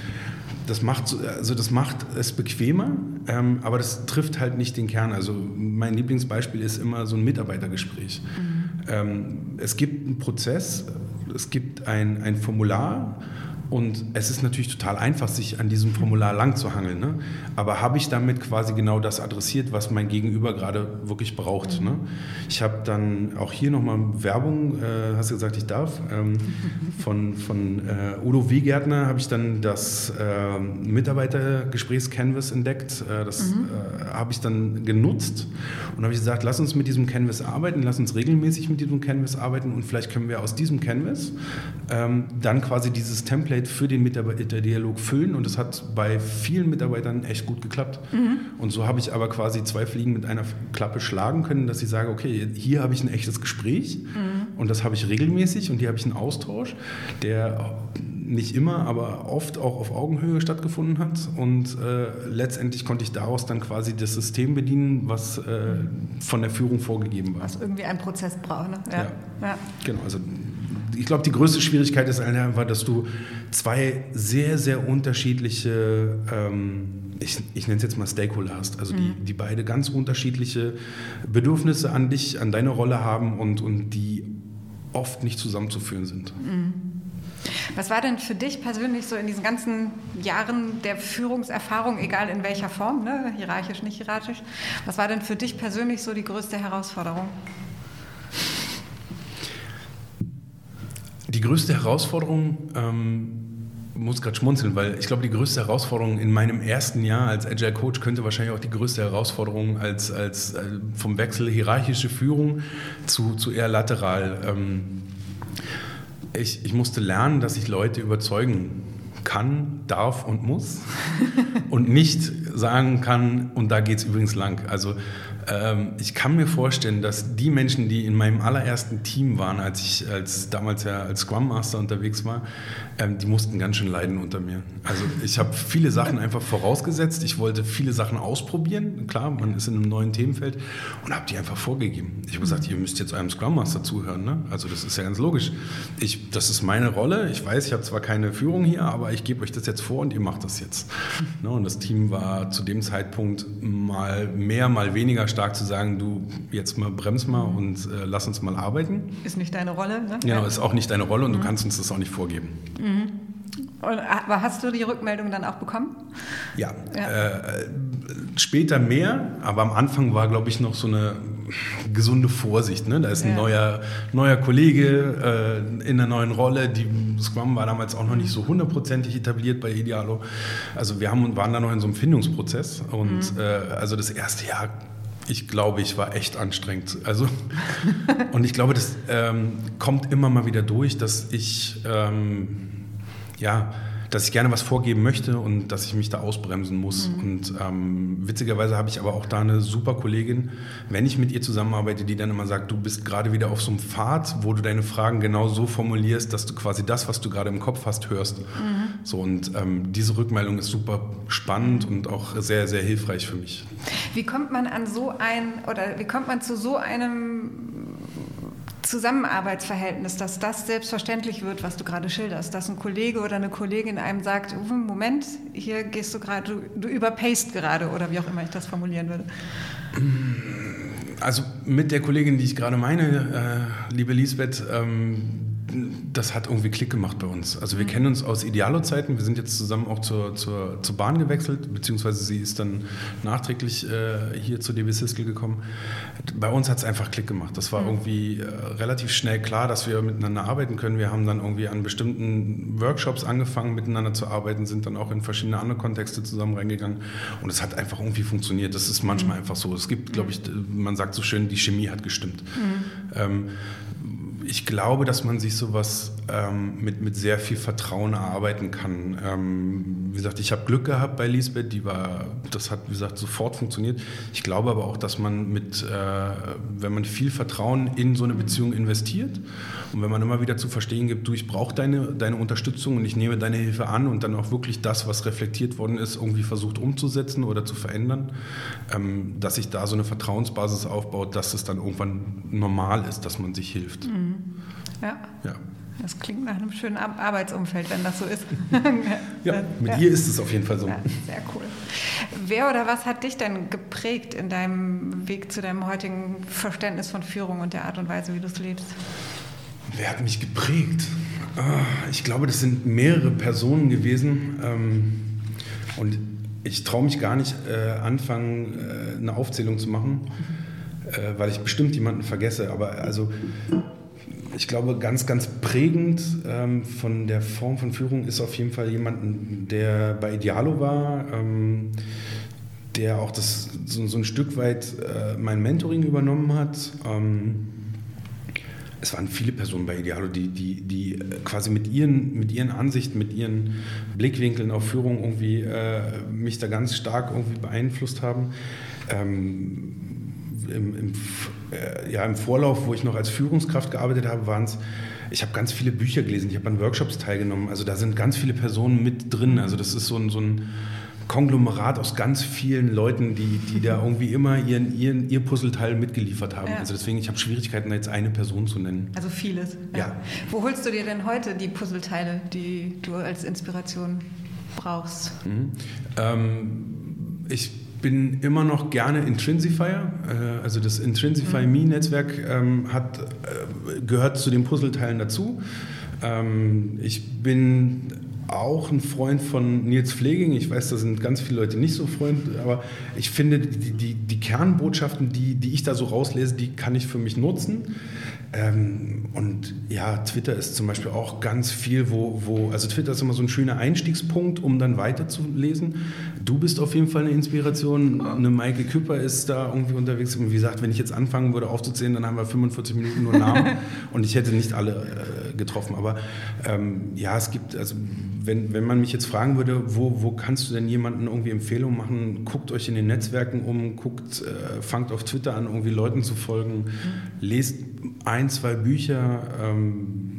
das, macht, also das macht es bequemer, ähm, aber das trifft halt nicht den Kern. Also mein Lieblingsbeispiel ist immer so ein Mitarbeitergespräch. Mhm. Ähm, es gibt einen Prozess, es gibt ein, ein Formular und es ist natürlich total einfach, sich an diesem Formular lang zu hangeln. Ne? Aber habe ich damit quasi genau das adressiert, was mein Gegenüber gerade wirklich braucht? Ne? Ich habe dann auch hier nochmal Werbung, äh, hast du gesagt, ich darf, ähm, von, von äh, Udo Wiegärtner habe ich dann das äh, Mitarbeitergesprächs-Canvas entdeckt. Äh, das mhm. Äh, habe ich dann genutzt und habe gesagt, lass uns mit diesem Canvas arbeiten, lass uns regelmäßig mit diesem Canvas arbeiten und vielleicht können wir aus diesem Canvas ähm, dann quasi dieses Template Template für den Mitarbeiterdialog füllen und das hat bei vielen Mitarbeitern echt gut geklappt. Mhm. Und so habe ich aber quasi zwei Fliegen mit einer Klappe schlagen können, dass ich sage, okay, hier habe ich ein echtes Gespräch mhm. und das habe ich regelmäßig und hier habe ich einen Austausch, der nicht immer, aber oft auch auf Augenhöhe stattgefunden hat. Und äh, letztendlich konnte ich daraus dann quasi das System bedienen, was äh, von der Führung vorgegeben war. Was irgendwie einen Prozess braucht. Ne? Ja. Ja. ja. Genau, also ich glaube, die größte Schwierigkeit ist einfach, dass du zwei sehr, sehr unterschiedliche, ähm, ich, ich nenne es jetzt mal Stakeholder hast, also mhm. die, die beide ganz unterschiedliche Bedürfnisse an dich, an deine Rolle haben und, und die oft nicht zusammenzuführen sind. Mhm. Was war denn für dich persönlich so in diesen ganzen Jahren der Führungserfahrung, egal in welcher Form, ne? hierarchisch, nicht hierarchisch, was war denn für dich persönlich so die größte Herausforderung? Die größte Herausforderung, ähm, muss gerade schmunzeln, weil ich glaube, die größte Herausforderung in meinem ersten Jahr als Agile Coach könnte wahrscheinlich auch die größte Herausforderung als, als äh, vom Wechsel hierarchische Führung zu, zu eher lateral. Ähm, ich, ich musste lernen, dass ich Leute überzeugen kann, darf und muss und nicht sagen kann, und da geht es übrigens lang. Also ähm, ich kann mir vorstellen, dass die Menschen, die in meinem allerersten Team waren, als ich als damals ja als Scrum Master unterwegs war, ähm, die mussten ganz schön leiden unter mir. Also ich habe viele Sachen einfach vorausgesetzt. Ich wollte viele Sachen ausprobieren. Klar, man ist in einem neuen Themenfeld und habe die einfach vorgegeben. Ich habe gesagt, ihr müsst jetzt eurem Scrum Master zuhören. Ne? Also das ist ja ganz logisch. Ich, das ist meine Rolle. Ich weiß, ich habe zwar keine Führung hier, aber ich gebe euch das jetzt vor und ihr macht das jetzt. Ne? Und das Team war zu dem Zeitpunkt mal mehr, mal weniger stark stark zu sagen, du jetzt mal brems mal und äh, lass uns mal arbeiten. Ist nicht deine Rolle, ne? Genau, ist auch nicht deine Rolle und mhm. du kannst uns das auch nicht vorgeben. Mhm. Und, aber hast du die Rückmeldung dann auch bekommen? Ja. ja. Äh, später mehr, aber am Anfang war, glaube ich, noch so eine gesunde Vorsicht. Ne? Da ist ein ja. neuer, neuer Kollege äh, in einer neuen Rolle. Die Scrum war damals auch noch nicht so hundertprozentig etabliert bei Idealo. Also wir haben, waren da noch in so einem Findungsprozess. Und mhm. äh, also das erste Jahr ich glaube, ich war echt anstrengend. Also, und ich glaube, das ähm, kommt immer mal wieder durch, dass ich ähm, ja dass ich gerne was vorgeben möchte und dass ich mich da ausbremsen muss. Mhm. Und ähm, witzigerweise habe ich aber auch da eine super Kollegin, wenn ich mit ihr zusammenarbeite, die dann immer sagt, du bist gerade wieder auf so einem Pfad, wo du deine Fragen genau so formulierst, dass du quasi das, was du gerade im Kopf hast, hörst. Mhm. So und ähm, diese Rückmeldung ist super spannend und auch sehr, sehr hilfreich für mich. Wie kommt man an so ein oder wie kommt man zu so einem Zusammenarbeitsverhältnis, dass das selbstverständlich wird, was du gerade schilderst, dass ein Kollege oder eine Kollegin einem sagt, Moment, hier gehst du gerade, du, du überpaced gerade oder wie auch immer ich das formulieren würde. Also mit der Kollegin, die ich gerade meine, äh, liebe Lisbeth, ähm, das hat irgendwie Klick gemacht bei uns. Also wir mhm. kennen uns aus Idealo-Zeiten. Wir sind jetzt zusammen auch zur, zur, zur Bahn gewechselt, beziehungsweise sie ist dann nachträglich äh, hier zu DB Siskel gekommen. Bei uns hat es einfach Klick gemacht. Das war mhm. irgendwie äh, relativ schnell klar, dass wir miteinander arbeiten können. Wir haben dann irgendwie an bestimmten Workshops angefangen, miteinander zu arbeiten, sind dann auch in verschiedene andere Kontexte zusammen reingegangen. Und es hat einfach irgendwie funktioniert. Das ist manchmal mhm. einfach so. Es gibt, glaube ich, man sagt so schön, die Chemie hat gestimmt. Mhm. Ähm, ich glaube, dass man sich sowas ähm, mit, mit sehr viel Vertrauen erarbeiten kann. Ähm, wie gesagt, ich habe Glück gehabt bei Lisbeth, die war, das hat, wie gesagt, sofort funktioniert. Ich glaube aber auch, dass man mit, äh, wenn man viel Vertrauen in so eine Beziehung investiert und wenn man immer wieder zu verstehen gibt, du, ich brauche deine, deine Unterstützung und ich nehme deine Hilfe an und dann auch wirklich das, was reflektiert worden ist, irgendwie versucht umzusetzen oder zu verändern, ähm, dass sich da so eine Vertrauensbasis aufbaut, dass es dann irgendwann normal ist, dass man sich hilft. Mhm. Ja. ja. Das klingt nach einem schönen Arbeitsumfeld, wenn das so ist. ja, mit ja. ihr ist es auf jeden Fall so. Ja, sehr cool. Wer oder was hat dich denn geprägt in deinem Weg zu deinem heutigen Verständnis von Führung und der Art und Weise, wie du es lebst? Wer hat mich geprägt? Ah, ich glaube, das sind mehrere Personen gewesen. Ähm, und ich traue mich gar nicht äh, anfangen, äh, eine Aufzählung zu machen, mhm. äh, weil ich bestimmt jemanden vergesse. Aber also ich glaube, ganz, ganz prägend ähm, von der Form von Führung ist auf jeden Fall jemand, der bei Idealo war, ähm, der auch das, so, so ein Stück weit äh, mein Mentoring übernommen hat. Ähm, es waren viele Personen bei Idealo, die, die, die quasi mit ihren, mit ihren Ansichten, mit ihren Blickwinkeln auf Führung irgendwie äh, mich da ganz stark irgendwie beeinflusst haben. Ähm, im, im, äh, ja, im Vorlauf, wo ich noch als Führungskraft gearbeitet habe, waren es, ich habe ganz viele Bücher gelesen, ich habe an Workshops teilgenommen. Also da sind ganz viele Personen mit drin. Also das ist so ein, so ein Konglomerat aus ganz vielen Leuten, die, die da irgendwie immer ihren, ihren, ihr Puzzleteil mitgeliefert haben. Ja. Also deswegen, ich habe Schwierigkeiten, da jetzt eine Person zu nennen. Also vieles. Ja. ja. Wo holst du dir denn heute die Puzzleteile, die du als Inspiration brauchst? Mhm. Ähm, ich bin immer noch gerne Intrinsifier. Äh, also das Intrinsify Me Netzwerk ähm, hat, äh, gehört zu den Puzzleteilen dazu. Ähm, ich bin auch ein Freund von Nils Pfleging. Ich weiß, da sind ganz viele Leute nicht so Freund, aber ich finde, die, die, die Kernbotschaften, die, die ich da so rauslese, die kann ich für mich nutzen. Ähm, und ja, Twitter ist zum Beispiel auch ganz viel, wo, wo, also Twitter ist immer so ein schöner Einstiegspunkt, um dann weiterzulesen. Du bist auf jeden Fall eine Inspiration. Eine Maike Küpper ist da irgendwie unterwegs. Und wie gesagt, wenn ich jetzt anfangen würde aufzuzählen, dann haben wir 45 Minuten nur Namen und ich hätte nicht alle äh, getroffen. Aber ähm, ja, es gibt, also wenn, wenn man mich jetzt fragen würde, wo, wo kannst du denn jemanden irgendwie Empfehlungen machen, guckt euch in den Netzwerken um, guckt, äh, fangt auf Twitter an, irgendwie Leuten zu folgen, mhm. lest ein, zwei Bücher, ähm,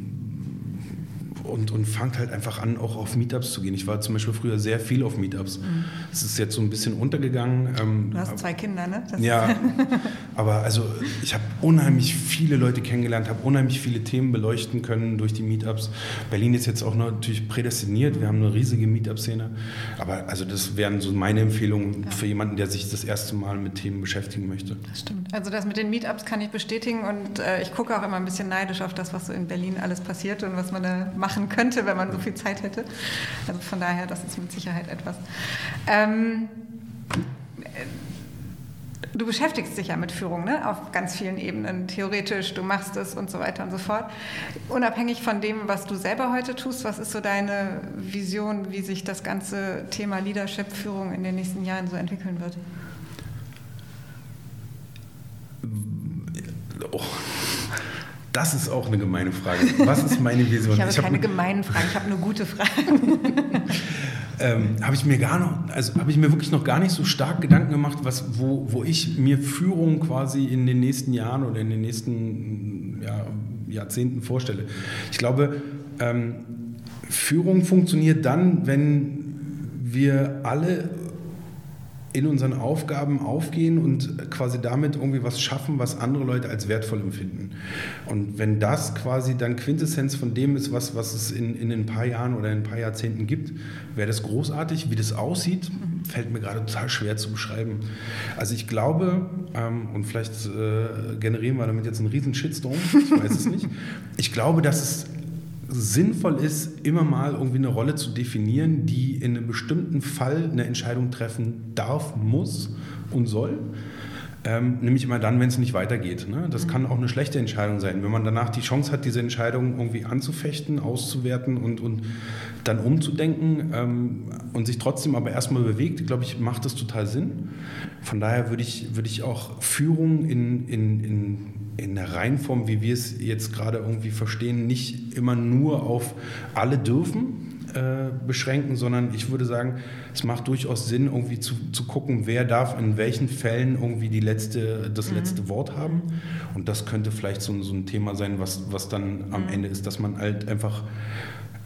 und, und fangt halt einfach an, auch auf Meetups zu gehen. Ich war zum Beispiel früher sehr viel auf Meetups. Mhm. Es mhm. ist jetzt so ein bisschen untergegangen. Ähm, du hast zwei Kinder, ne? Das ja, aber also ich habe unheimlich viele Leute kennengelernt, habe unheimlich viele Themen beleuchten können durch die Meetups. Berlin ist jetzt auch natürlich prädestiniert. Wir haben eine riesige Meetup-Szene. Aber also das wären so meine Empfehlungen ja. für jemanden, der sich das erste Mal mit Themen beschäftigen möchte. Das stimmt. Also das mit den Meetups kann ich bestätigen und äh, ich gucke auch immer ein bisschen neidisch auf das, was so in Berlin alles passiert und was man da machen machen könnte, wenn man so viel Zeit hätte. Also von daher, das ist mit Sicherheit etwas. Ähm, du beschäftigst dich ja mit Führung ne? auf ganz vielen Ebenen, theoretisch, du machst es und so weiter und so fort. Unabhängig von dem, was du selber heute tust, was ist so deine Vision, wie sich das ganze Thema Leadership, Führung in den nächsten Jahren so entwickeln wird? Oh. Das ist auch eine gemeine Frage. Was ist meine Vision? Ich habe ich keine hab gemeinen Fragen, ich habe nur gute Fragen. ähm, habe ich mir gar noch, also habe ich mir wirklich noch gar nicht so stark Gedanken gemacht, was, wo, wo ich mir Führung quasi in den nächsten Jahren oder in den nächsten ja, Jahrzehnten vorstelle. Ich glaube, ähm, Führung funktioniert dann, wenn wir alle in unseren Aufgaben aufgehen und quasi damit irgendwie was schaffen, was andere Leute als wertvoll empfinden. Und wenn das quasi dann Quintessenz von dem ist, was, was es in, in ein paar Jahren oder in ein paar Jahrzehnten gibt, wäre das großartig. Wie das aussieht, fällt mir gerade total schwer zu beschreiben. Also ich glaube, ähm, und vielleicht äh, generieren wir damit jetzt einen riesen Shitstorm, ich weiß es nicht, ich glaube, dass es sinnvoll ist, immer mal irgendwie eine Rolle zu definieren, die in einem bestimmten Fall eine Entscheidung treffen darf, muss und soll. Ähm, nämlich immer dann, wenn es nicht weitergeht. Ne? Das kann auch eine schlechte Entscheidung sein. Wenn man danach die Chance hat, diese Entscheidung irgendwie anzufechten, auszuwerten und, und dann umzudenken ähm, und sich trotzdem aber erstmal bewegt, glaube ich, macht das total Sinn. Von daher würde ich, würde ich auch Führung in, in, in in der Reihenform, wie wir es jetzt gerade irgendwie verstehen, nicht immer nur auf alle dürfen äh, beschränken, sondern ich würde sagen, es macht durchaus Sinn, irgendwie zu, zu gucken, wer darf in welchen Fällen irgendwie die letzte, das mhm. letzte Wort haben. Und das könnte vielleicht so, so ein Thema sein, was, was dann am mhm. Ende ist, dass man halt einfach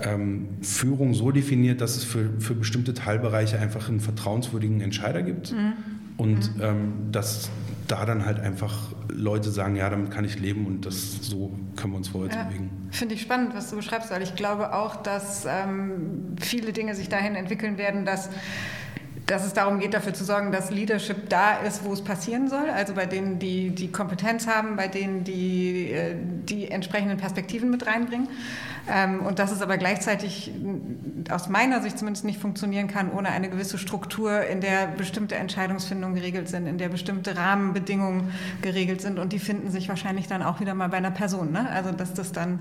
ähm, Führung so definiert, dass es für, für bestimmte Teilbereiche einfach einen vertrauenswürdigen Entscheider gibt. Mhm. Und mhm. ähm, dass da dann halt einfach Leute sagen, ja, damit kann ich leben und das so können wir uns vorwärts ja, bewegen. Finde ich spannend, was du beschreibst, weil ich glaube auch, dass ähm, viele Dinge sich dahin entwickeln werden, dass dass es darum geht, dafür zu sorgen, dass Leadership da ist, wo es passieren soll. Also bei denen, die die Kompetenz haben, bei denen, die äh, die entsprechenden Perspektiven mit reinbringen. Ähm, und dass es aber gleichzeitig aus meiner Sicht zumindest nicht funktionieren kann, ohne eine gewisse Struktur, in der bestimmte Entscheidungsfindungen geregelt sind, in der bestimmte Rahmenbedingungen geregelt sind. Und die finden sich wahrscheinlich dann auch wieder mal bei einer Person. Ne? Also dass das dann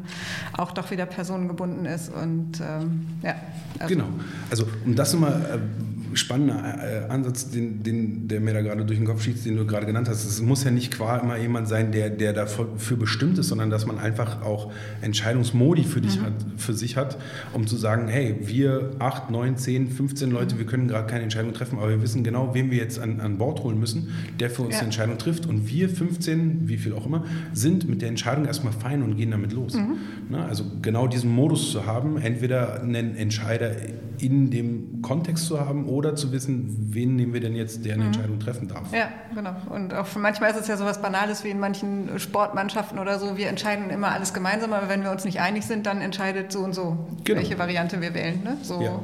auch doch wieder personengebunden ist. Und ähm, ja. Also. Genau. Also um das nochmal spannender äh, Ansatz, den, den, der mir da gerade durch den Kopf schießt, den du gerade genannt hast. Es muss ja nicht qua immer jemand sein, der, der dafür bestimmt ist, sondern dass man einfach auch Entscheidungsmodi für, dich mhm. hat, für sich hat, um zu sagen, hey, wir 8, 9, 10, 15 Leute, wir können gerade keine Entscheidung treffen, aber wir wissen genau, wen wir jetzt an, an Bord holen müssen, der für uns ja. die Entscheidung trifft. Und wir 15, wie viel auch immer, sind mit der Entscheidung erstmal fein und gehen damit los. Mhm. Na, also genau diesen Modus zu haben, entweder einen Entscheider in dem Kontext zu haben oder oder zu wissen, wen nehmen wir denn jetzt, der eine mhm. Entscheidung treffen darf. Ja, genau. Und auch manchmal ist es ja so was Banales wie in manchen Sportmannschaften oder so. Wir entscheiden immer alles gemeinsam, aber wenn wir uns nicht einig sind, dann entscheidet so und so, genau. welche Variante wir wählen. Ne? So, ja.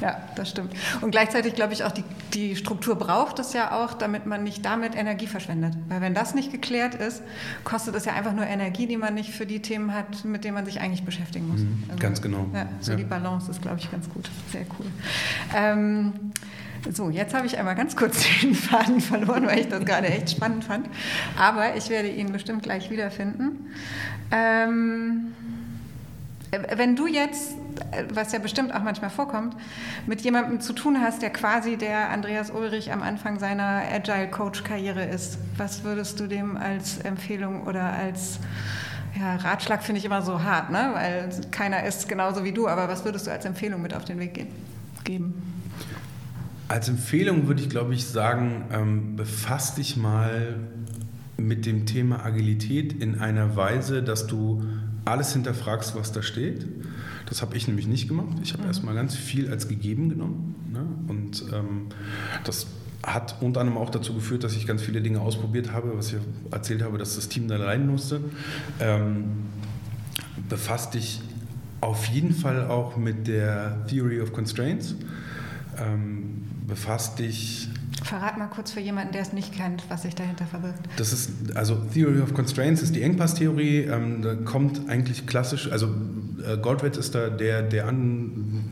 ja, das stimmt. Und gleichzeitig glaube ich auch, die, die Struktur braucht es ja auch, damit man nicht damit Energie verschwendet. Weil wenn das nicht geklärt ist, kostet es ja einfach nur Energie, die man nicht für die Themen hat, mit denen man sich eigentlich beschäftigen muss. Mhm, also, ganz genau. Ja, so ja. die Balance ist, glaube ich, ganz gut. Sehr cool. Ähm, so, jetzt habe ich einmal ganz kurz den Faden verloren, weil ich das gerade echt spannend fand. Aber ich werde ihn bestimmt gleich wiederfinden. Ähm, wenn du jetzt, was ja bestimmt auch manchmal vorkommt, mit jemandem zu tun hast, der quasi der Andreas Ulrich am Anfang seiner Agile Coach Karriere ist, was würdest du dem als Empfehlung oder als ja, Ratschlag finde ich immer so hart, ne? weil keiner ist genauso wie du, aber was würdest du als Empfehlung mit auf den Weg geben? Als Empfehlung würde ich, glaube ich, sagen, ähm, befass dich mal mit dem Thema Agilität in einer Weise, dass du alles hinterfragst, was da steht. Das habe ich nämlich nicht gemacht. Ich habe mhm. erstmal ganz viel als gegeben genommen. Ne? Und ähm, das hat unter anderem auch dazu geführt, dass ich ganz viele Dinge ausprobiert habe, was ich erzählt habe, dass das Team da leiden musste. Ähm, befasst dich auf jeden Fall auch mit der Theory of Constraints. Ähm, befasst dich. Verrat mal kurz für jemanden, der es nicht kennt, was sich dahinter verbirgt. Das ist, also Theory of Constraints ist die Engpasstheorie. Ähm, da kommt eigentlich klassisch, also äh, Goldwett ist da der, der, an,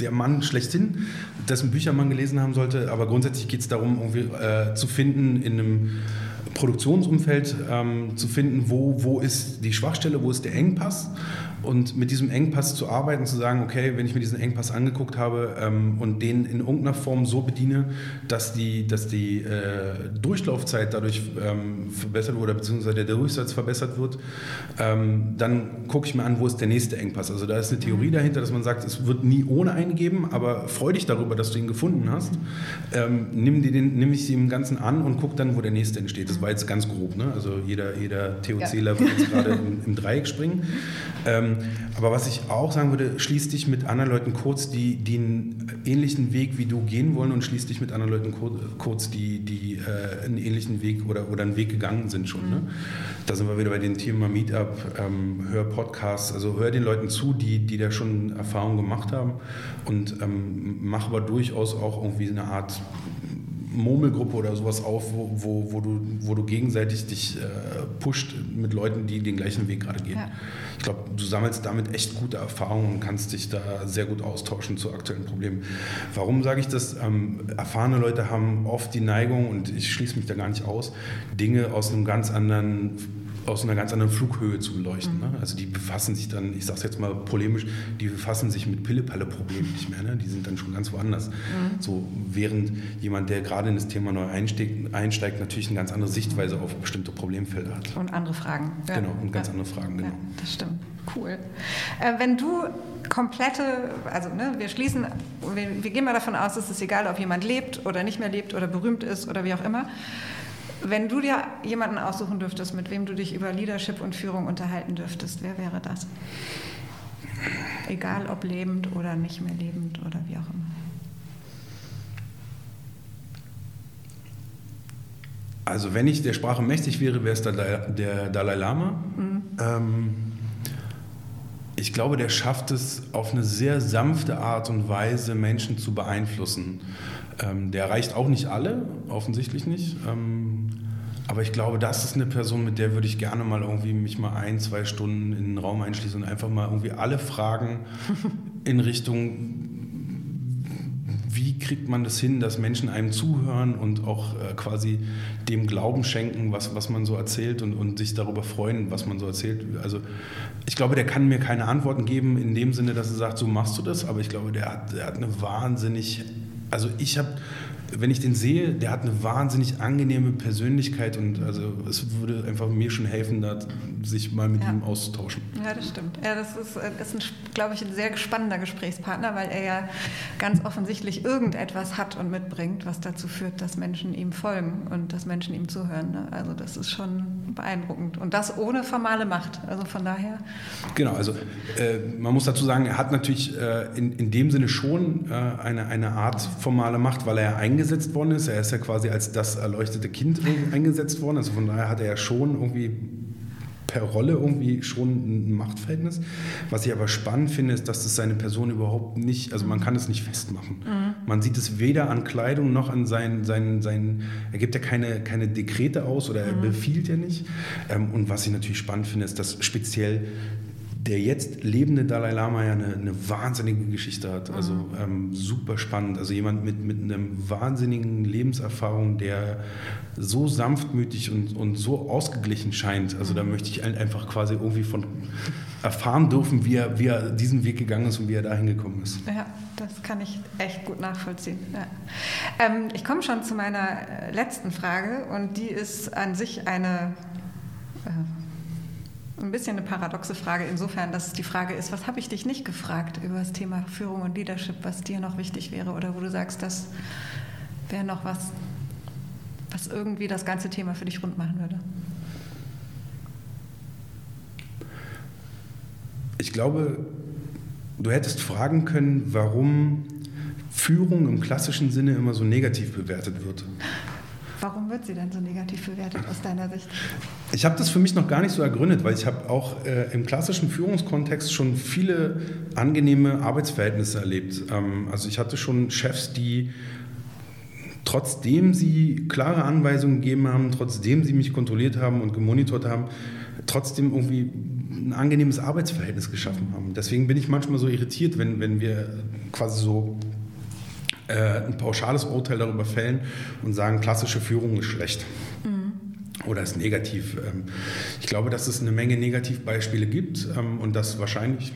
der Mann schlechthin, dessen Bücher man gelesen haben sollte, aber grundsätzlich geht es darum, irgendwie äh, zu finden in einem Produktionsumfeld ähm, zu finden, wo, wo ist die Schwachstelle, wo ist der Engpass und mit diesem Engpass zu arbeiten, zu sagen, okay, wenn ich mir diesen Engpass angeguckt habe ähm, und den in irgendeiner Form so bediene, dass die, dass die äh, Durchlaufzeit dadurch ähm, verbessert wurde, beziehungsweise der Durchsatz verbessert wird, ähm, dann gucke ich mir an, wo ist der nächste Engpass. Also da ist eine Theorie dahinter, dass man sagt, es wird nie ohne eingeben, aber freu dich darüber, dass du ihn gefunden hast. Ähm, nimm, die den, nimm ich sie im Ganzen an und guck dann, wo der nächste entsteht. Das war jetzt ganz grob. Ne? Also jeder, jeder TOCler ja. wird jetzt gerade im, im, Dreieck springen. Ähm, aber was ich auch sagen würde, schließ dich mit anderen Leuten kurz, die, die einen ähnlichen Weg wie du gehen wollen und schließ dich mit anderen Leuten kurz, die, die äh, einen ähnlichen Weg oder, oder einen Weg gegangen sind schon. Ne? Da sind wir wieder bei dem Thema Meetup, ähm, hör Podcasts, also hör den Leuten zu, die, die da schon Erfahrungen gemacht haben und ähm, mach aber durchaus auch irgendwie eine Art Murmelgruppe oder sowas auf, wo, wo, wo, du, wo du gegenseitig dich äh, pusht mit Leuten, die den gleichen Weg gerade gehen. Ja. Ich glaube, du sammelst damit echt gute Erfahrungen und kannst dich da sehr gut austauschen zu aktuellen Problemen. Warum sage ich das? Ähm, erfahrene Leute haben oft die Neigung, und ich schließe mich da gar nicht aus, Dinge aus einem ganz anderen aus einer ganz anderen Flughöhe zu beleuchten. Ne? Also die befassen sich dann, ich sage es jetzt mal polemisch, die befassen sich mit Pille-Palle-Problemen nicht mehr. Ne? Die sind dann schon ganz woanders. Mhm. So, während jemand, der gerade in das Thema neu einsteigt, einsteigt, natürlich eine ganz andere Sichtweise auf bestimmte Problemfelder hat. Und andere Fragen. Ja. Genau, und ganz ja. andere Fragen, genau. Ja, das stimmt. Cool. Äh, wenn du komplette, also ne, wir schließen, wir, wir gehen mal davon aus, es ist egal, ob jemand lebt oder nicht mehr lebt oder berühmt ist oder wie auch immer. Wenn du dir jemanden aussuchen dürftest, mit wem du dich über Leadership und Führung unterhalten dürftest, wer wäre das? Egal ob lebend oder nicht mehr lebend oder wie auch immer. Also wenn ich der Sprache mächtig wäre, wäre es der, der Dalai Lama. Mhm. Ähm, ich glaube, der schafft es auf eine sehr sanfte Art und Weise, Menschen zu beeinflussen. Ähm, der erreicht auch nicht alle, offensichtlich nicht. Ähm, aber ich glaube, das ist eine Person, mit der würde ich gerne mal irgendwie mich mal ein, zwei Stunden in den Raum einschließen und einfach mal irgendwie alle Fragen in Richtung, wie kriegt man das hin, dass Menschen einem zuhören und auch äh, quasi dem Glauben schenken, was, was man so erzählt und, und sich darüber freuen, was man so erzählt. Also ich glaube, der kann mir keine Antworten geben in dem Sinne, dass er sagt, so machst du das, aber ich glaube, der hat, der hat eine wahnsinnig also ich habe wenn ich den sehe, der hat eine wahnsinnig angenehme Persönlichkeit und also es würde einfach mir schon helfen, da sich mal mit ja. ihm auszutauschen. Ja, das stimmt. Ja, das ist, äh, ist ein, glaube ich, ein sehr spannender Gesprächspartner, weil er ja ganz offensichtlich irgendetwas hat und mitbringt, was dazu führt, dass Menschen ihm folgen und dass Menschen ihm zuhören. Ne? Also das ist schon beeindruckend. Und das ohne formale Macht. Also von daher. Genau, also äh, man muss dazu sagen, er hat natürlich äh, in, in dem Sinne schon äh, eine, eine Art formale Macht, weil er eingesetzt worden ist. Er ist ja quasi als das erleuchtete Kind eingesetzt worden. Also von daher hat er ja schon irgendwie per Rolle irgendwie schon ein Machtverhältnis. Was ich aber spannend finde, ist, dass das seine Person überhaupt nicht, also man kann es nicht festmachen. Mhm. Man sieht es weder an Kleidung noch an seinen, seinen, seinen er gibt ja keine, keine Dekrete aus oder er mhm. befiehlt ja nicht. Ähm, und was ich natürlich spannend finde, ist, dass speziell der jetzt lebende Dalai Lama ja eine, eine wahnsinnige Geschichte hat. Also mhm. ähm, super spannend. Also jemand mit, mit einem wahnsinnigen Lebenserfahrung, der so sanftmütig und, und so ausgeglichen scheint. Also da mhm. möchte ich einfach quasi irgendwie von erfahren dürfen, wie er, wie er diesen Weg gegangen ist und wie er dahin gekommen ist. Ja, das kann ich echt gut nachvollziehen. Ja. Ähm, ich komme schon zu meiner äh, letzten Frage und die ist an sich eine äh, ein bisschen eine paradoxe Frage, insofern, dass es die Frage ist, was habe ich dich nicht gefragt über das Thema Führung und Leadership, was dir noch wichtig wäre oder wo du sagst, das wäre noch was, was irgendwie das ganze Thema für dich rund machen würde? Ich glaube, du hättest fragen können, warum Führung im klassischen Sinne immer so negativ bewertet wird. Warum wird sie denn so negativ bewertet aus deiner Sicht? Ich habe das für mich noch gar nicht so ergründet, weil ich habe auch äh, im klassischen Führungskontext schon viele angenehme Arbeitsverhältnisse erlebt. Ähm, also ich hatte schon Chefs, die trotzdem sie klare Anweisungen gegeben haben, trotzdem sie mich kontrolliert haben und gemonitort haben, trotzdem irgendwie ein angenehmes Arbeitsverhältnis geschaffen haben. Deswegen bin ich manchmal so irritiert, wenn, wenn wir quasi so ein pauschales Urteil darüber fällen und sagen, klassische Führung ist schlecht. Mhm. Oder ist negativ. Ähm, ich glaube, dass es eine Menge Negativbeispiele gibt ähm, und dass wahrscheinlich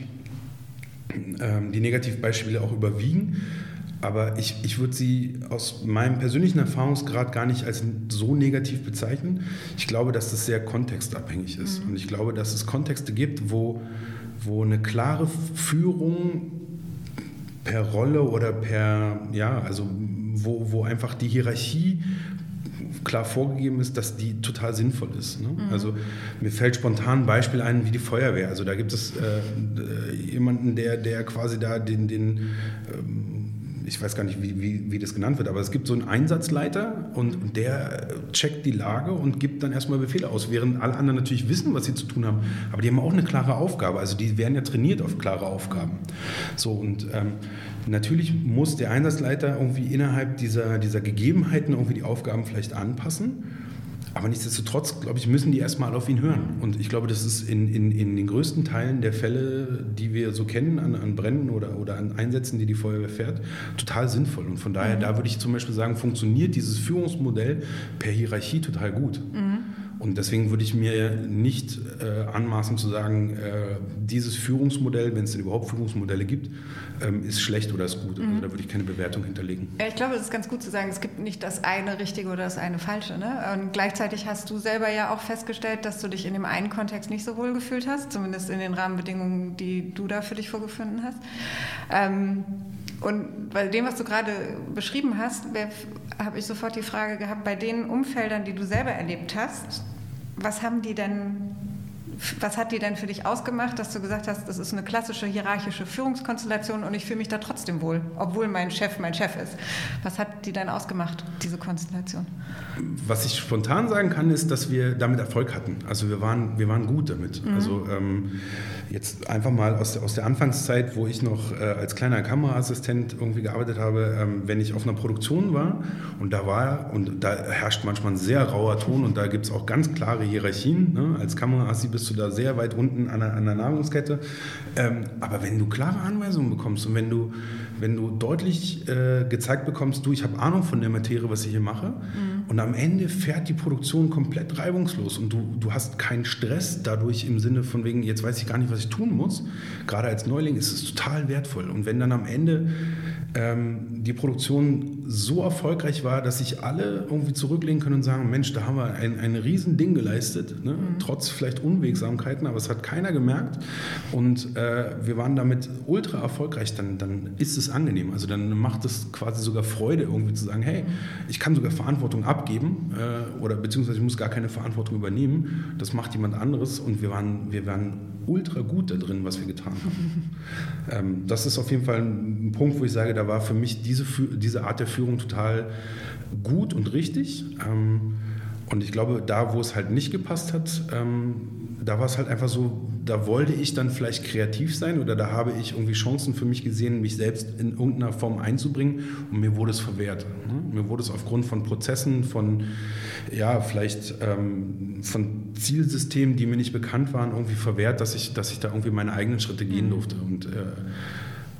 ähm, die Negativbeispiele auch überwiegen. Aber ich, ich würde sie aus meinem persönlichen Erfahrungsgrad gar nicht als so negativ bezeichnen. Ich glaube, dass das sehr kontextabhängig ist. Mhm. Und ich glaube, dass es Kontexte gibt, wo, wo eine klare Führung per Rolle oder per, ja, also wo, wo einfach die Hierarchie klar vorgegeben ist, dass die total sinnvoll ist. Ne? Mhm. Also mir fällt spontan ein Beispiel ein wie die Feuerwehr. Also da gibt es äh, jemanden, der, der quasi da den, den ähm, ich weiß gar nicht, wie, wie, wie, das genannt wird, aber es gibt so einen Einsatzleiter und der checkt die Lage und gibt dann erstmal Befehle aus, während alle anderen natürlich wissen, was sie zu tun haben. Aber die haben auch eine klare Aufgabe. Also die werden ja trainiert auf klare Aufgaben. So und ähm, natürlich muss der Einsatzleiter irgendwie innerhalb dieser, dieser Gegebenheiten irgendwie die Aufgaben vielleicht anpassen. Aber nichtsdestotrotz, glaube ich, müssen die erstmal auf ihn hören. Und ich glaube, das ist in, in, in den größten Teilen der Fälle, die wir so kennen, an, an Bränden oder, oder an Einsätzen, die die Feuerwehr fährt, total sinnvoll. Und von daher, mhm. da würde ich zum Beispiel sagen, funktioniert dieses Führungsmodell per Hierarchie total gut. Mhm. Und deswegen würde ich mir nicht äh, anmaßen zu sagen, äh, dieses Führungsmodell, wenn es denn überhaupt Führungsmodelle gibt, ähm, ist schlecht oder ist gut. Also mhm. Also da würde ich keine Bewertung hinterlegen. Ja, ich glaube, es ist ganz gut zu sagen, es gibt nicht das eine richtige oder das eine falsche. Ne? Und gleichzeitig hast du selber ja auch festgestellt, dass du dich in dem einen Kontext nicht so wohl gefühlt hast, zumindest in den Rahmenbedingungen, die du da für dich vorgefunden hast. Ähm, und bei dem, was du gerade beschrieben hast, habe ich sofort die Frage gehabt, bei den Umfeldern, die du selber erlebt hast, was haben die denn was hat die denn für dich ausgemacht, dass du gesagt hast, das ist eine klassische hierarchische Führungskonstellation und ich fühle mich da trotzdem wohl, obwohl mein Chef mein Chef ist? Was hat die denn ausgemacht, diese Konstellation? Was ich spontan sagen kann, ist, dass wir damit Erfolg hatten. Also wir waren, wir waren gut damit. Mhm. Also ähm, jetzt einfach mal aus der, aus der Anfangszeit, wo ich noch äh, als kleiner Kameraassistent irgendwie gearbeitet habe, ähm, wenn ich auf einer Produktion war und da war, und da herrscht manchmal ein sehr rauer Ton und da gibt es auch ganz klare Hierarchien. Ne? Als Kameraassistent bist du da sehr weit unten an der, an der Nahrungskette. Ähm, aber wenn du klare Anweisungen bekommst und wenn du, wenn du deutlich äh, gezeigt bekommst, du, ich habe Ahnung von der Materie, was ich hier mache, mhm. und am Ende fährt die Produktion komplett reibungslos und du, du hast keinen Stress dadurch im Sinne von wegen, jetzt weiß ich gar nicht, was ich tun muss. Gerade als Neuling ist es total wertvoll. Und wenn dann am Ende ähm, die Produktion so erfolgreich war, dass sich alle irgendwie zurücklegen können und sagen, Mensch, da haben wir ein, ein Riesending geleistet, ne? mhm. trotz vielleicht Unwegsamkeiten, aber es hat keiner gemerkt und äh, wir waren damit ultra erfolgreich, dann, dann ist es angenehm. Also dann macht es quasi sogar Freude, irgendwie zu sagen, hey, ich kann sogar Verantwortung abgeben äh, oder beziehungsweise ich muss gar keine Verantwortung übernehmen, das macht jemand anderes und wir waren, wir waren ultra gut da drin, was wir getan haben. ähm, das ist auf jeden Fall ein Punkt, wo ich sage, da war für mich diese, diese Art der Führung total gut und richtig. Ähm, und ich glaube, da, wo es halt nicht gepasst hat, ähm, da war es halt einfach so, da wollte ich dann vielleicht kreativ sein oder da habe ich irgendwie Chancen für mich gesehen, mich selbst in irgendeiner Form einzubringen und mir wurde es verwehrt. Ne? Mir wurde es aufgrund von Prozessen, von, ja, vielleicht ähm, von Zielsystemen, die mir nicht bekannt waren, irgendwie verwehrt, dass ich, dass ich da irgendwie meine eigenen Schritte gehen mhm. durfte. Und äh,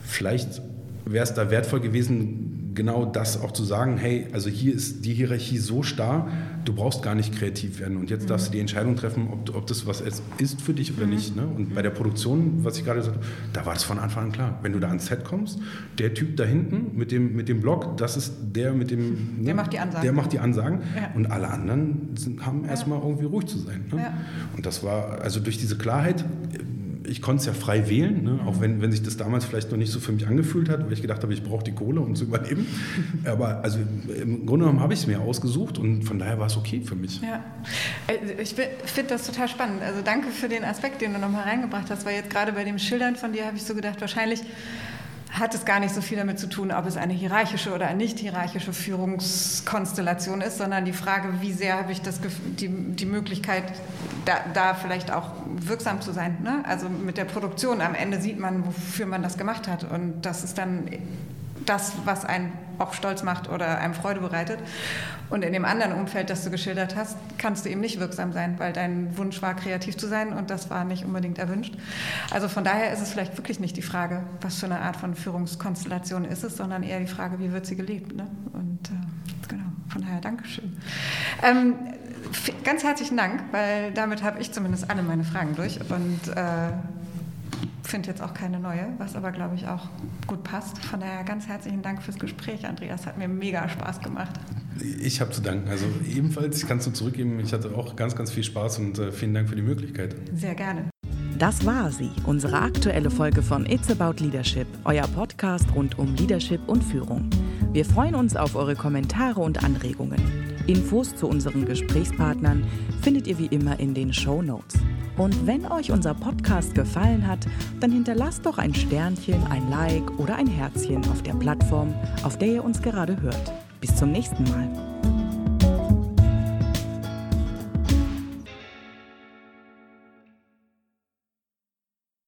vielleicht wäre es da wertvoll gewesen, genau das auch zu sagen, hey, also hier ist die Hierarchie so starr, du brauchst gar nicht kreativ werden. Und jetzt mhm. darfst du die Entscheidung treffen, ob, ob das was ist für dich oder mhm. nicht. Ne? Und bei der Produktion, was ich gerade gesagt habe, da war das von Anfang an klar. Wenn du da ans Set kommst, der Typ da hinten mit dem, mit dem Block, das ist der mit dem... Ne? Der macht die Ansagen. Der macht die Ansagen. Ja. Und alle anderen sind, haben erstmal ja. irgendwie ruhig zu sein. Ne? Ja. Und das war, also durch diese Klarheit ich konnte es ja frei wählen, ne? auch wenn, wenn sich das damals vielleicht noch nicht so für mich angefühlt hat, weil ich gedacht habe, ich brauche die Kohle, um zu überleben. Aber also im Grunde genommen habe ich es mir ausgesucht und von daher war es okay für mich. Ja, äh, ich finde das total spannend. Also danke für den Aspekt, den du nochmal reingebracht hast, weil jetzt gerade bei dem Schildern von dir habe ich so gedacht, wahrscheinlich hat es gar nicht so viel damit zu tun, ob es eine hierarchische oder eine nicht hierarchische Führungskonstellation ist, sondern die Frage, wie sehr habe ich das, die, die Möglichkeit, da, da vielleicht auch wirksam zu sein. Ne? Also mit der Produktion am Ende sieht man, wofür man das gemacht hat. Und das ist dann das, was einen auch stolz macht oder einem Freude bereitet. Und in dem anderen Umfeld, das du geschildert hast, kannst du eben nicht wirksam sein, weil dein Wunsch war, kreativ zu sein und das war nicht unbedingt erwünscht. Also von daher ist es vielleicht wirklich nicht die Frage, was für eine Art von Führungskonstellation ist es, sondern eher die Frage, wie wird sie gelebt. Ne? Und äh, genau, von daher Dankeschön. Ähm, ganz herzlichen Dank, weil damit habe ich zumindest alle meine Fragen durch und äh, finde jetzt auch keine neue, was aber, glaube ich, auch gut passt. Von daher ganz herzlichen Dank fürs Gespräch, Andreas. Hat mir mega Spaß gemacht. Ich habe zu danken. Also ebenfalls kannst du zurückgeben. Ich hatte auch ganz, ganz viel Spaß und äh, vielen Dank für die Möglichkeit. Sehr gerne. Das war sie, unsere aktuelle Folge von It's About Leadership, euer Podcast rund um Leadership und Führung. Wir freuen uns auf eure Kommentare und Anregungen. Infos zu unseren Gesprächspartnern findet ihr wie immer in den Show Notes. Und wenn euch unser Podcast gefallen hat, dann hinterlasst doch ein Sternchen, ein Like oder ein Herzchen auf der Plattform, auf der ihr uns gerade hört. Bis zum nächsten Mal.